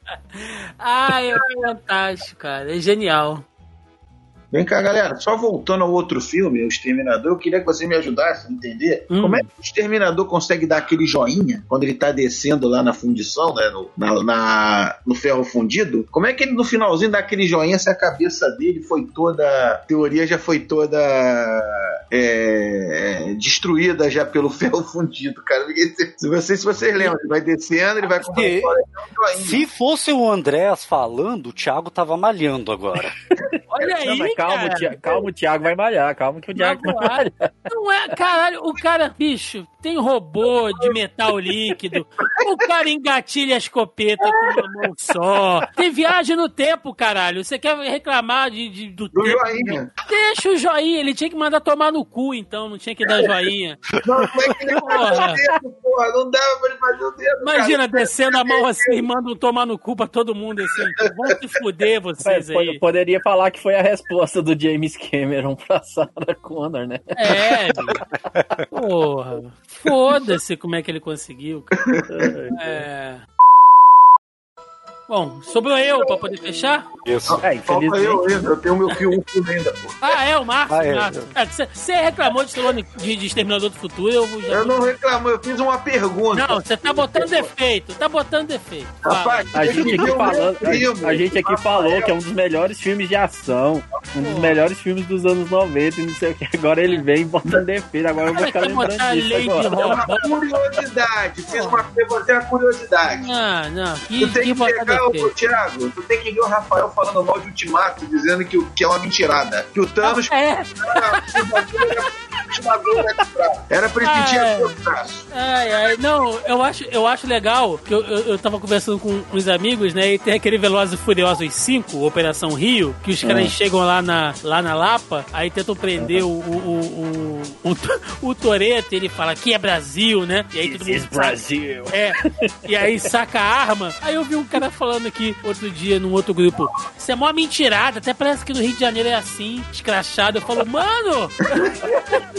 Ah, é fantástico, cara. É genial. Vem cá, galera. Só voltando ao outro filme, O Exterminador, eu queria que você me ajudasse a entender Hum. como é que o Exterminador consegue dar aquele joinha quando ele tá descendo lá na fundição, né? No, na- na- no ferro fundido. Como é que ele no finalzinho dá aquele joinha se a cabeça dele foi toda. A teoria já foi toda. é, destruída já pelo ferro fundido, cara. Se se vocês, se vocês lembram, ele vai descendo, ele vai Se-. Se fosse o Andréas falando, o Thiago tava malhando agora. Olha aí, Não, calma, cara. o Thiago, calma, o Thiago vai malhar. Calma que o Thiago vai malhar. Não é, caralho, o cara, bicho, tem robô de metal líquido. O cara engatilha a escopeta com uma mão só. Tem viagem no tempo, caralho. Você quer reclamar de, de- do, Do tempo? joinha. Deixa o joinha, ele tinha que mandar tomar no cu, então, não tinha que dar joinha. Não, como é que ele Porra. faz o dedo, porra? Não dava pra ele fazer o dedo. Imagina cara. descendo a mão assim e mandam tomar no cu pra todo mundo assim. Vão se fuder vocês aí. Poderia falar que foi a resposta do James Cameron pra Sarah Connor, né? É, porra. Foda-se como é que ele conseguiu. cara. É. Bom, sobrou eu pra poder fechar? Isso. É, Falta infelizmente. eu ainda, eu tenho meu filme um filme ainda, pô. Ah, é, o Marcos. Ah, é. Marcos. É, Você você reclamou de, de, de Exterminador do Futuro, eu já. Eu não reclamo, eu fiz uma pergunta. Não, você tá botando defeito, tá botando defeito. Rapaz, gente aqui a gente aqui falou que é um dos melhores filmes de ação, um dos melhores filmes dos anos 90 e não sei o que. Agora ele vem botando defeito, agora eu vou ficar lembrando disso agora. É uma curiosidade, fiz uma pergunta, é uma curiosidade. Não, não, que, Tu tem que que pegar o. Thiago, tu tem que ver o Rafael falando mal de Ultimato, dizendo que, que é uma mentirada. Que o Thanos É, era pra ele é. braço. ai, ai, não, eu acho, eu acho legal que eu, eu, eu tava conversando com uns amigos, né? E tem aquele Velozes e Furiosos 5, Operação Rio, que os caras chegam lá na, lá na Lapa, aí tentam prender o, o, o, o, o, o Toreto, ele fala que é Brasil, né? E aí todo mundo Brasil. É, e aí saca a arma. Aí eu vi um cara falando aqui outro dia num outro grupo: Isso é mó mentirada, até parece que no Rio de Janeiro é assim, escrachado. Eu falo, mano,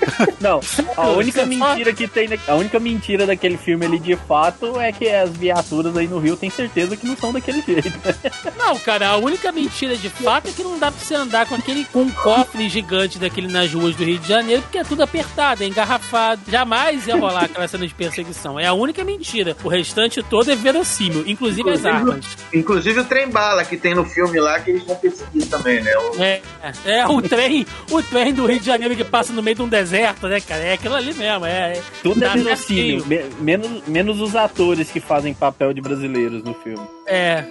Não, a única mentira que tem, a única mentira daquele filme ali de fato é que as viaturas aí no Rio tem certeza que não são daquele jeito. não, cara, a única mentira de fato é que não dá pra você andar com aquele com um cofre gigante daquele nas ruas do Rio de Janeiro, porque é tudo apertado, é engarrafado. Jamais ia rolar aquela cena de perseguição. É a única mentira. O restante todo é verossímil, inclusive as armas. Inclusive o trem bala que tem no filme lá, que eles vão perseguir também, né? O- É, é o trem, o trem do Rio de Janeiro que passa no meio de um deserto, né, cara? É aquilo ali mesmo, é. é Tudo é verossímil, menos, menos os atores que fazem papel de brasileiros no filme. É.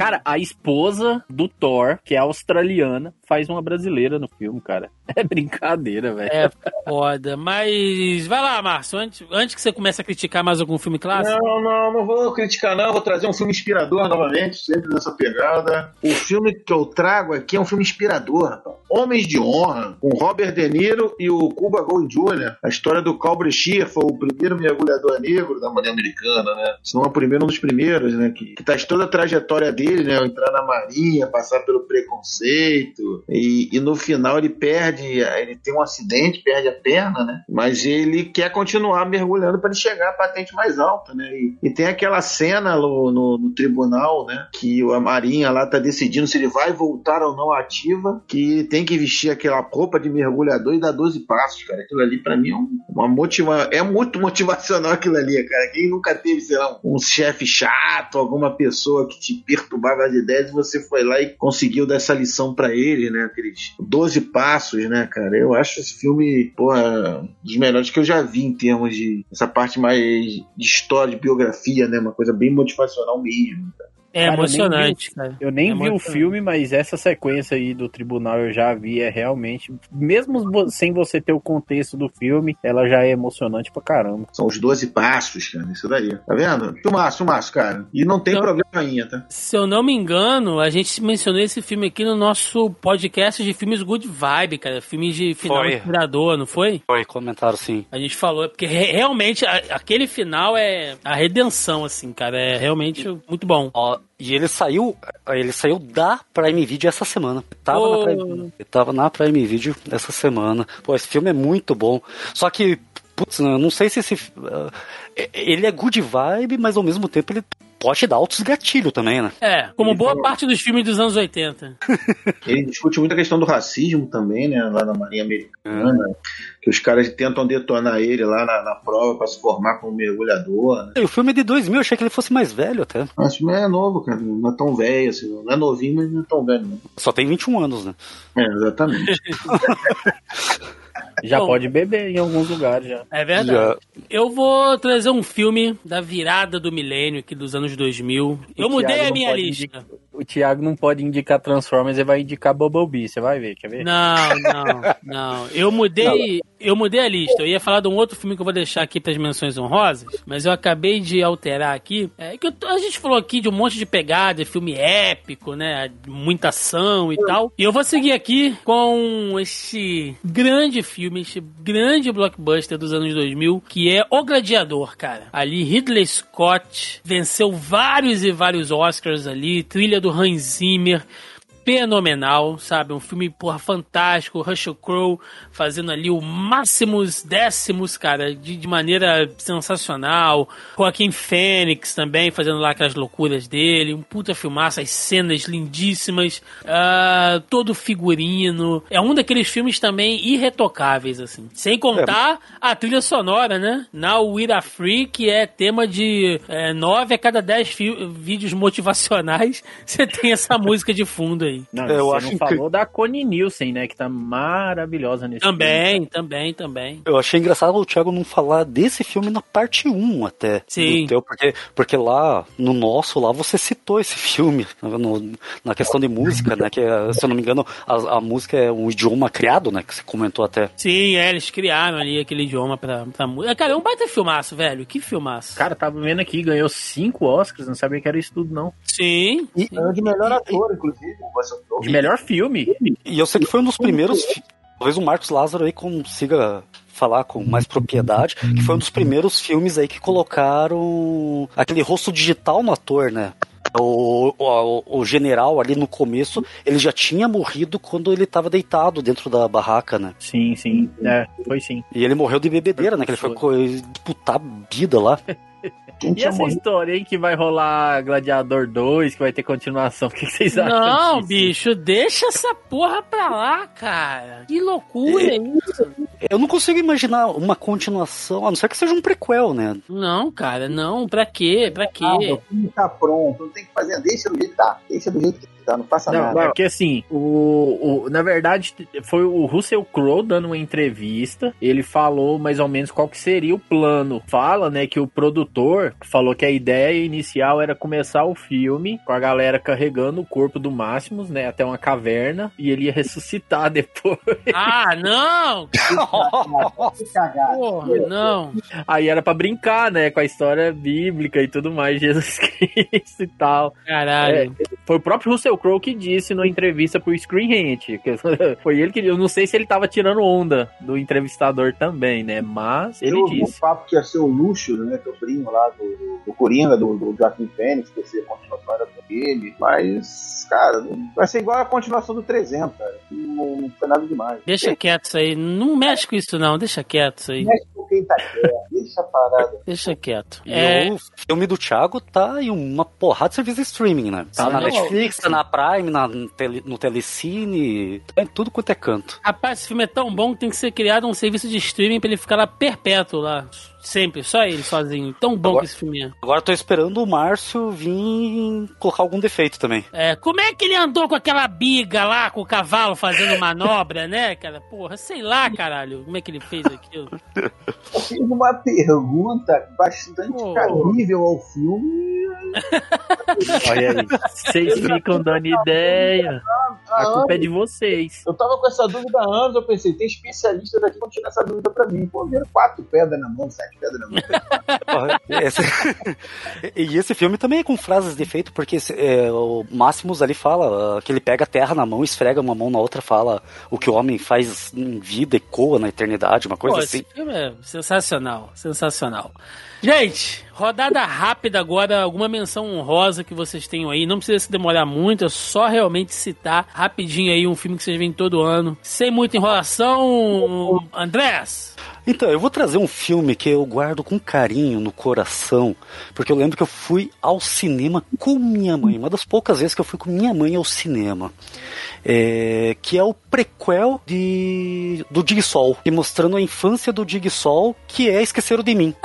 Cara, a esposa do Thor, que é australiana, faz uma brasileira no filme, cara. É brincadeira, velho. É foda. Mas vai lá, Márcio, antes, antes que você comece a criticar mais algum filme clássico. Não, não, não vou criticar, não. Vou trazer um filme inspirador novamente, sempre nessa pegada. O filme que eu trago aqui é um filme inspirador, rapaz. Homens de Honra, com Robert De Niro e o Cuba Gold Jr. A história do Cal Brechia, foi o primeiro mergulhador negro da Marinha Americana, né? Se não é o primeiro, um dos primeiros, né? Que, que traz toda a trajetória dele, né? Entrar na Marinha, passar pelo preconceito. E, e no final ele perde, ele tem um acidente, perde a perna, né? Mas ele quer continuar mergulhando para ele chegar à patente mais alta, né? E, e tem aquela cena no, no, no tribunal, né? Que a Marinha lá tá decidindo se ele vai voltar ou não ativa, que tem que vestir aquela roupa de mergulhador e dar 12 passos, cara. Aquilo ali para mim é um- uma motiva... é muito motivacional aquilo ali, cara. Quem nunca teve, sei lá, um chefe chato, alguma pessoa que te perturbava as ideias e você foi lá e conseguiu dar essa lição para ele, né? Aqueles 12 passos, né, cara? Eu acho esse filme, porra, dos melhores que eu já vi em termos de essa parte mais de história, de biografia, né? Uma coisa bem motivacional mesmo. cara. É Cara, eu nem emocionante, vi- cara. Eu nem É vi o emocionante. filme, mas essa sequência aí do tribunal eu já vi, é realmente. Mesmo sem você ter o contexto do filme, ela já é emocionante pra caramba. São os 12 passos, cara. Isso daí. Tá vendo? Filmaço, filmaço, cara. E não tem Não. problema ainda, tá? Se eu não me engano, a gente mencionou esse filme aqui no nosso podcast de filmes Good Vibe, cara. Filmes de final Foi. inspirador, não foi? Foi, comentaram sim. A gente falou, é porque re- realmente a- aquele final é a redenção, assim, cara. É realmente muito bom. Ó, e ele saiu, ele saiu da Prime Video essa semana. Tava, Oh. na Prime, ele tava na Prime Video essa semana. Pô, esse filme é muito bom. Só que, putz, eu não sei se esse. ah, ele é good vibe, mas ao mesmo tempo ele pode dar altos gatilhos também, né? É, como boa parte dos filmes dos anos 80. Ele discute muito a questão do racismo também, né? Lá na Marinha Americana. Que os caras tentam detonar ele lá na, na prova pra se formar como mergulhador, né? O filme é de 2000, eu achei que ele fosse mais velho até. Mas o filme é novo, cara. Não é tão velho assim. Não é novinho, mas não é tão velho, não. Só tem 21 anos, né? É, exatamente. Já Bom. pode beber em alguns lugares já. É verdade. Eu vou trazer um filme da virada do milênio aqui dos anos 2000. Eu O mudei Thiago a não minha lista. indicar- o Thiago não pode indicar Transformers, ele vai indicar Bumblebee, você vai ver, quer ver? Não, não, não. Eu mudei, eu mudei a lista. Eu ia falar de um outro filme que eu vou deixar aqui para as menções honrosas, mas eu acabei de alterar aqui. É que eu a gente falou aqui de um monte de pegada, filme épico, né? Muita ação e tal. E eu vou seguir aqui com este grande filme, este grande blockbuster dos anos 2000, que é O Gladiador, cara. Ali Ridley Scott venceu vários e vários Oscars ali, trilha do Hans Zimmer fenomenal, sabe? Um filme, porra, fantástico. Russell Crowe fazendo ali o máximos décimos, cara, de, de maneira sensacional. Joaquim Fênix também fazendo lá aquelas loucuras dele. Um puta filmaço, as cenas lindíssimas. ah, todo figurino. É um daqueles filmes também irretocáveis, assim. Sem contar a trilha sonora, né? Now We Are Free, que é tema de é, nove a cada dez vídeos motivacionais. Você tem essa música de fundo aí. Não, Eu você acho não falou da Connie Nielsen, né? Que tá maravilhosa nesse filme. Também, também, também. Eu achei engraçado o Thiago não falar desse filme na parte 1 até. Sim. do teu, porque, porque lá, no nosso, lá você citou esse filme. no- na questão de música, né? Que, é, se eu não me engano, a, a música é um idioma criado, né? Que você comentou até. Sim, é, eles criaram ali aquele idioma pra, pra música. Cara, é um baita filmaço, velho. Que filmaço. Cara, tava vendo aqui, ganhou cinco Oscars, não sabia que era isso tudo, não. Sim. Ganhou de melhor ator, inclusive. De melhor filme. E eu sei que foi um dos primeiros. Talvez o Marcos Lázaro aí consiga falar com mais propriedade, que foi um dos primeiros filmes aí que colocaram aquele rosto digital no ator, né? O, o, o general ali no começo, ele já tinha morrido quando ele tava deitado dentro da barraca, né? Sim, sim. É, foi sim. E ele morreu de bebedeira, né? Que ele foi disputar vida lá. Quem E essa morrido? história aí que vai rolar Gladiador 2, que vai ter continuação? O que que vocês acham? Não, disso? bicho, deixa essa porra pra lá, cara. Que loucura é isso? Eu não consigo imaginar uma continuação, a não ser que seja um prequel, né? Não, cara, não. Pra quê? Pra quê? Ah, o filme tá pronto, não tem que fazer, deixa do jeito que tá. Deixa do jeito que tá, não faça Não, nada. é porque assim, o, o- na verdade, foi o Russell Crowe dando uma entrevista. Ele falou mais ou menos qual que seria o plano. Fala, né, que o produtor falou que a ideia inicial era começar o filme com a galera carregando o corpo do Máximos, né, até uma caverna, e ele ia ressuscitar depois. Ah, não! Porra, não. Aí era pra brincar, né, com a história bíblica e tudo mais, de Jesus Cristo e tal. Caralho. É, foi o próprio Russell Crowe que disse numa entrevista pro Screen Rant. que Foi ele que. Eu não sei se ele tava tirando onda do entrevistador também, né? Mas ele Eu disse. um papo que ia ser o Luxo, né? Que é o primo lá do, do, do Coringa, do, do Joaquim Fênix, que ia ser a continuação era com ele. Mas, cara, vai ser igual a continuação do 300, cara. Não, não foi nada demais. Deixa quieto isso aí. Não mexe com isso, não. Deixa quieto isso aí. Mexe com quem tá quieto, deixa a parada. Deixa quieto. E É, o filme do Thiago tá em uma porrada de serviço de streaming, né? Tá Sim. na Não, Netflix, tá na Prime, na, no, tele, no Telecine, tá em tudo quanto é canto. Rapaz, esse filme é tão bom que tem que ser criado um serviço de streaming pra ele ficar lá perpétuo lá. Sempre, só ele sozinho. Tão bom Agora- que esse filme é. Agora eu tô esperando o Márcio vir colocar algum defeito também. É, como é que ele andou com aquela biga lá, com o cavalo fazendo manobra, né, cara? Porra, sei lá, caralho, como é que ele fez aquilo. Eu fiz uma pergunta bastante Pô. cabível ao filme. Olha aí. Vocês ficam dando ideia. A culpa é de vocês. Eu tava com essa dúvida há anos, eu pensei, tem especialistas aqui que vão tirar essa dúvida pra mim. Pô, viram quatro pedras na mão, sete esse- e esse filme também é com frases de efeito, porque é, o Máximos ali fala ah, que ele pega a terra na mão, esfrega uma mão na outra, fala o que o homem faz em vida ecoa na eternidade, uma coisa Pô, assim. esse filme é sensacional, sensacional. Gente, rodada rápida agora, alguma menção honrosa que vocês tenham aí. Não precisa se demorar muito, é só realmente citar rapidinho aí um filme que vocês veem todo ano. Sem muita enrolação, Andrés. Então, eu vou trazer um filme que eu guardo com carinho no coração, porque eu lembro que eu fui ao cinema com minha mãe, uma das poucas vezes que eu fui com minha mãe ao cinema, é, que é o prequel de, do Dig Sol, e mostrando a infância do Dig Sol, que é Esqueceram de Mim.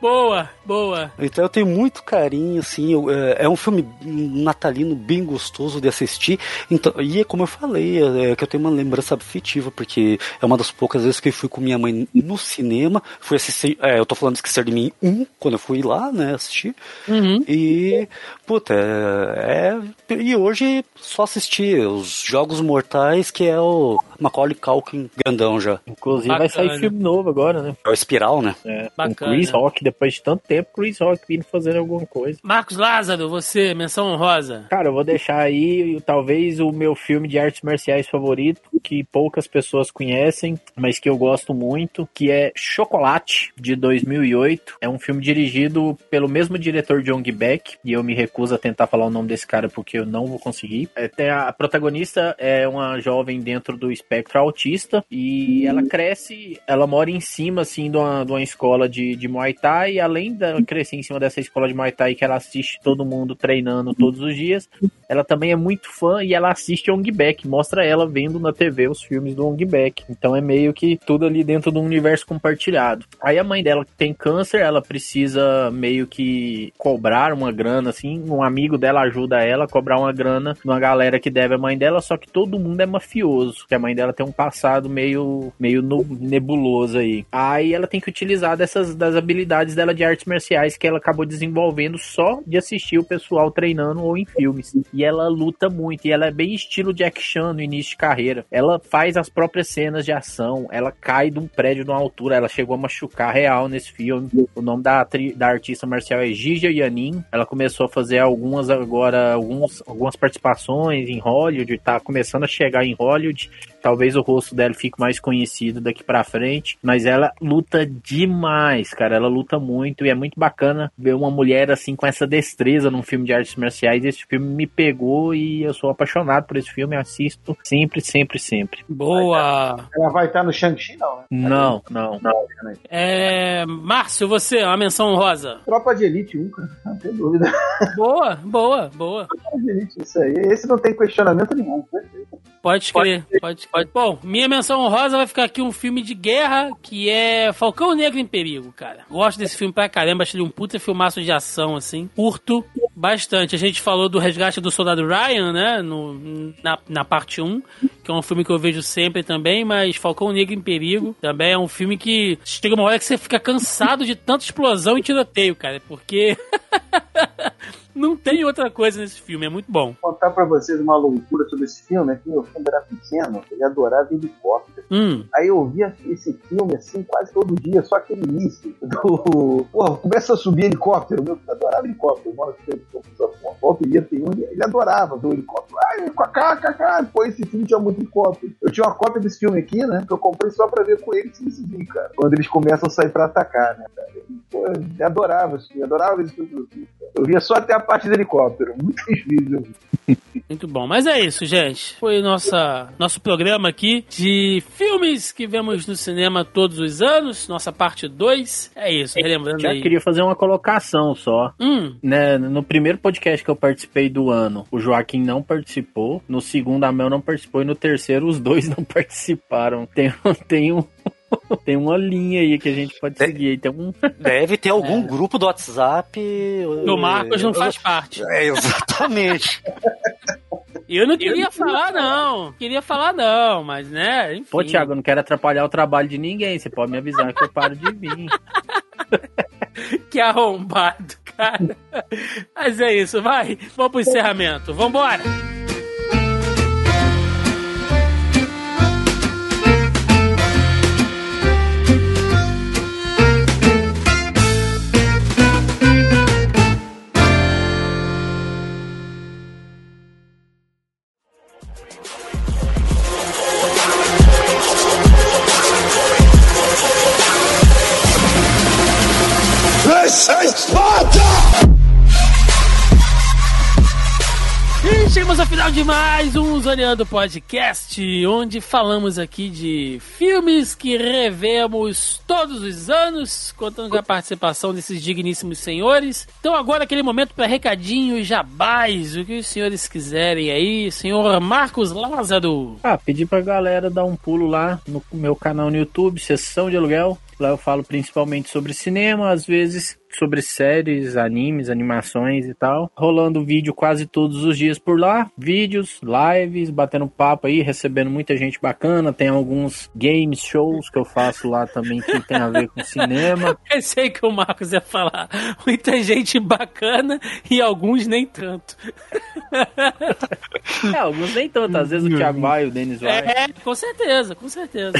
Boa, boa. Então eu tenho muito carinho, assim, eu- é, é um filme natalino bem gostoso de assistir, então, e é como eu falei, é, é que eu tenho uma lembrança afetiva, porque é uma das poucas vezes que eu fui com minha mãe no cinema, fui assistir, é, eu tô falando Esquecer de Mim 1, quando eu fui lá, né, assistir, Uhum. e, puta, é, é- e hoje só assisti os Jogos Mortais, que é o Macaulay Culkin grandão já, Inclusive vai sair Bacana. filme novo agora, né? é o Espiral, né? É, com Bacana. Chris Rock, depois de tanto tempo, Chris Rock vindo fazendo alguma coisa. Marcos Lázaro, você, menção honrosa. Cara, eu vou deixar aí talvez o meu filme de artes marciais favorito, que poucas pessoas conhecem, mas que eu gosto muito, que é Chocolate, de 2008. É um filme dirigido pelo mesmo diretor de Ong Beck, e eu me recuso a tentar falar o nome desse cara porque eu não vou conseguir. É, tem a, a protagonista é uma jovem dentro do espectro autista, e ela cresce, ela mora em cima, assim, de uma, de uma escola de, de Muay Thai, e além dela crescer em cima dessa escola de Muay Thai que ela assiste todo mundo treinando todos os dias, ela também é muito fã e ela assiste Ong Bak, mostra ela vendo na TV os filmes do Ong Bak. Então é meio que tudo ali dentro de um universo compartilhado. Aí a mãe dela que tem câncer, ela precisa meio que cobrar uma grana, assim, um amigo dela ajuda ela a cobrar uma grana numa galera que deve a mãe dela, só que todo mundo é mafioso, que a mãe dela tem um passado meio, meio nebuloso aí. Aí ela tem que utilizar dessas das habilidades dela de artes marciais que ela acabou desenvolvendo só de assistir o pessoal treinando ou em filmes. E ela luta muito, e ela é bem estilo Jack Chan no início de carreira. Ela faz as próprias cenas de ação, ela cai de um prédio de uma altura, ela chegou a machucar real nesse filme. O nome da, atri- da artista marcial é Gija Yanin. Ela começou a fazer algumas agora, alguns, algumas participações em Hollywood, tá começando a chegar em Hollywood. Talvez o rosto dela fique mais conhecido daqui pra frente, mas ela luta demais, cara. Ela luta muito e é muito bacana ver uma mulher assim com essa destreza num filme de artes marciais. Esse filme me pegou e eu sou apaixonado por esse filme. Assisto sempre, sempre, sempre. Boa. Ela vai estar no Shang-Chi, não, né? Não, não, não. É, Márcio, você, uma menção honrosa. Tropa de Elite 1, cara. Não tem dúvida. Boa, boa, boa. Tropa de Elite, isso aí. Esse não tem questionamento nenhum. Perfeito. Pode crer, pode, pode. Bom, minha menção honrosa vai ficar aqui um filme de guerra que é Falcão Negro em Perigo, cara. Gosto desse filme pra caramba, achei um puta filmaço de ação, assim. Curto. Bastante. A gente falou do Resgate do Soldado Ryan, né? No, na, na parte 1, que é um filme que eu vejo sempre também, mas Falcão Negro em Perigo também é um filme que chega uma hora que você fica cansado de tanta explosão e tiroteio, cara, porque. Não tem outra coisa nesse filme, é muito bom. Vou contar pra vocês uma loucura sobre esse filme. Aqui, eu quando era pequeno, eu adorava helicóptero. Hum. Aí eu via esse filme assim quase todo dia, só aquele início do. Pô, começa a subir helicóptero. Meu, eu adorava helicóptero. Mano, volta e dia tem um, ele adorava ver o helicóptero. Ai, cacá, cacá. Pô, esse filme tinha muito helicóptero. Eu tinha uma cópia desse filme aqui, né? Que eu comprei só pra ver com ele se vir, cara. Quando eles começam a sair pra atacar, né, cara? Pô, eu adorava esse filme, adorava esse filme. Eu via só até a parte do helicóptero. Eu vi. Muito bom. Mas é isso, gente. Foi nossa, nosso programa aqui de filmes que vemos no cinema todos os anos. Nossa parte 2. É isso, relembrando Já aí. queria fazer uma colocação só. Hum. Né, no primeiro podcast que eu participei do ano, o Joaquim não participou. No segundo, a Mel não participou. E no terceiro, os dois não participaram. Tem, tem um. Tem uma linha aí que a gente pode seguir. aí, Tem um... Deve ter algum grupo do WhatsApp. O Marcos não faz parte. É, exatamente. Eu não queria falar, não. Queria falar, não, mas né, enfim. Pô, Thiago, eu não quero atrapalhar o trabalho de ninguém. Você pode me avisar que eu paro de vir. Que arrombado, cara. Mas é isso, vai. Vamos pro encerramento. Vambora. E chegamos ao final de mais um Zoneando Podcast, onde falamos aqui de filmes que revemos todos os anos, contando com a participação desses digníssimos senhores. Então agora aquele momento para recadinho, jabás, o que os senhores quiserem aí, senhor Marcos Lázaro. Ah, pedi pra galera dar um pulo lá no meu canal no YouTube, Sessão de Aluguel. Lá eu falo principalmente sobre cinema, às vezes sobre séries, animes, animações e tal. Rolando vídeo quase todos os dias por lá. Vídeos, lives, batendo papo aí, recebendo muita gente bacana. Tem alguns games, shows que eu faço lá também que tem a ver com cinema. Pensei que o Marcos ia falar muita gente bacana e alguns nem tanto. É, alguns nem tanto. Às vezes o Thiago vai, o Denis vai. É, com certeza, com certeza.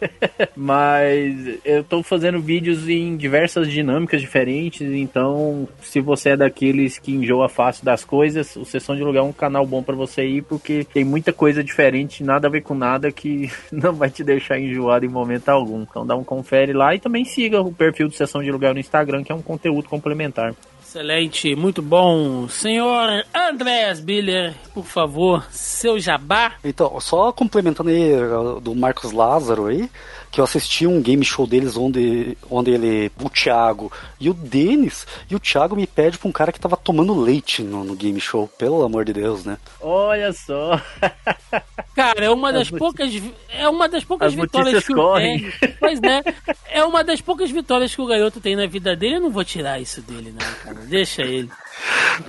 Mas eu tô fazendo vídeos em diversas dinâmicas diferentes, então se você é daqueles que enjoa fácil das coisas, o Sessão de Lugar é um canal bom pra você ir, porque tem muita coisa diferente, nada a ver com nada, que não vai te deixar enjoado em momento algum. Então dá um confere lá e também siga o perfil do Sessão de Lugar no Instagram, que é um conteúdo complementar. Excelente, muito bom. Senhor Andrés Biller, por favor, seu jabá. Então, só complementando aí uh, do Marcos Lázaro aí, que eu assisti um game show deles onde, onde ele, o Thiago e o Denis, e o Thiago me pede pra um cara que tava tomando leite no, no game show, pelo amor de Deus, né? Olha só. Cara, é uma As das noti- poucas é uma das poucas As vitórias que o tem. Pois é, é uma das poucas vitórias que o garoto tem na vida dele. Eu não vou tirar isso dele, não, cara. Deixa ele.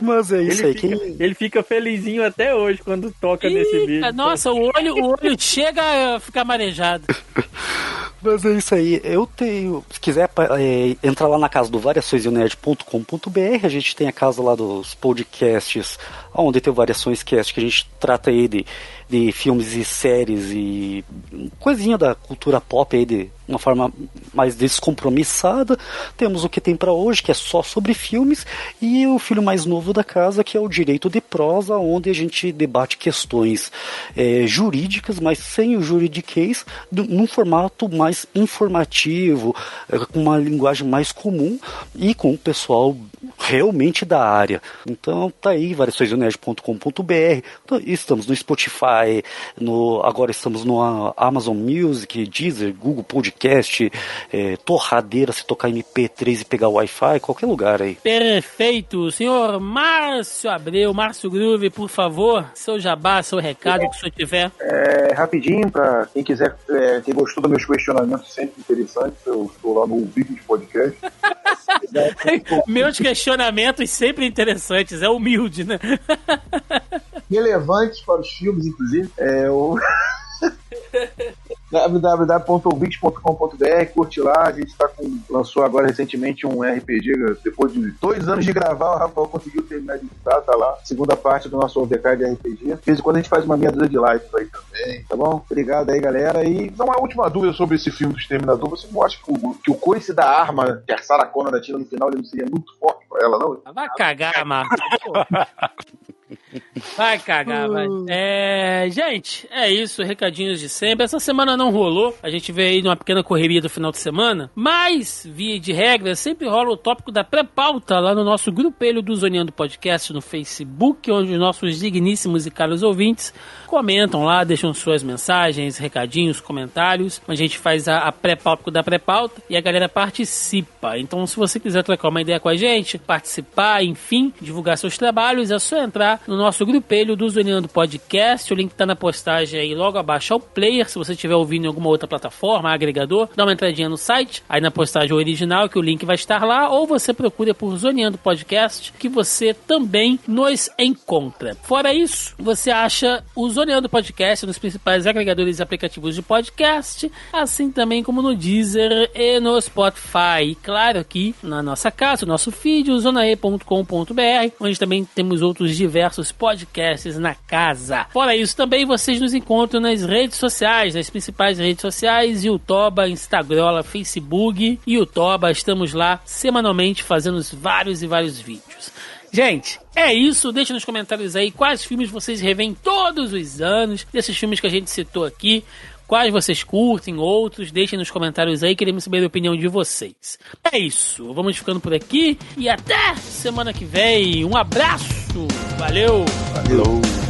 Mas é isso Ele aí, fica, quem... ele fica felizinho até hoje quando toca nesse vídeo. nossa, o olho, o olho chega a ficar marejado. Mas é isso aí. Eu tenho. Se quiser é, entrar lá na casa do variaçõesonerd.com.br, a gente tem a casa lá dos podcasts, onde tem Variações Cast, que a gente trata aí de, de filmes e séries e coisinha da cultura pop aí de uma forma mais descompromissada. Temos o que tem pra hoje, que é só sobre filmes, e o filho mais novo da casa, que é o Direito de Prosa, onde a gente debate questões é, jurídicas, mas sem o juridiquês, num formato mais informativo, é, com uma linguagem mais comum e com o pessoal realmente da área. Então tá aí, variaçõesonerd.com.br. Então, Estamos no Spotify, no, agora estamos no Amazon Music, Deezer, Google Podcast, é, torradeira se tocar MP3 e pegar Wi-Fi, qualquer lugar aí. Perfeito. Senhor Márcio Abreu, Márcio Groove, por favor, seu jabá, seu recado que o senhor tiver. É, rapidinho, pra quem quiser, é, quem gostou dos meus questionamentos sempre interessantes, eu estou lá no vídeo de podcast. Meus questionamentos sempre interessantes, é humilde, né? Relevantes para os filmes, inclusive. É o. www.ouvinte.com.br, curte lá, a gente tá com, lançou agora recentemente um RPG, depois de dois anos de gravar, o Rafael conseguiu terminar de editar, tá lá, segunda parte do nosso OVK de RPG, de vez em quando a gente faz uma meia dúzia de lives aí também, tá bom? Obrigado aí, galera, e então, uma última dúvida sobre esse filme do Exterminador, você não acha que o, que o coice da arma que a Sarah Connor atira no final, ele não seria muito forte pra ela, não? Vai cagar, Marcos. Vai cagar, vai. É, gente, é isso, recadinhos de sempre. Essa semana não rolou, a gente veio aí numa pequena correria do final de semana, mas, via de regra, sempre rola o tópico da pré-pauta lá no nosso grupelho do Zoneando Podcast no Facebook, onde os nossos digníssimos e caros ouvintes comentam lá, deixam suas mensagens, recadinhos, comentários. A gente faz a, a pré-pauta da pré-pauta e a galera participa. Então, se você quiser trocar uma ideia com a gente, participar, enfim, divulgar seus trabalhos, é só entrar no nosso grupelho do Zoneando Podcast. O link tá na postagem aí logo abaixo ao player. Se você estiver ouvindo em alguma outra plataforma, agregador, dá uma entradinha no site, aí na postagem original que o link vai estar lá, ou você procura por Zoneando Podcast, que você também nos encontra. Fora isso, você acha o Zoneando Podcast nos principais agregadores e aplicativos de podcast, assim também como no Deezer e no Spotify. E claro, aqui na nossa casa, o nosso feed, o zonae.com.br, onde também temos outros diversos podcasts na casa. Fora isso, também vocês nos encontram nas redes sociais, nas principais redes sociais, YouTuba, Instagram, Facebook e YouTuba. Estamos lá semanalmente fazendo vários e vários vídeos. Gente, é isso. Deixa nos comentários aí quais filmes vocês revêem todos os anos, desses filmes que a gente citou aqui. Quais vocês curtem, outros, deixem nos comentários aí, queremos saber a opinião de vocês. É isso, vamos ficando por aqui e até semana que vem. Um abraço, valeu! Valeu!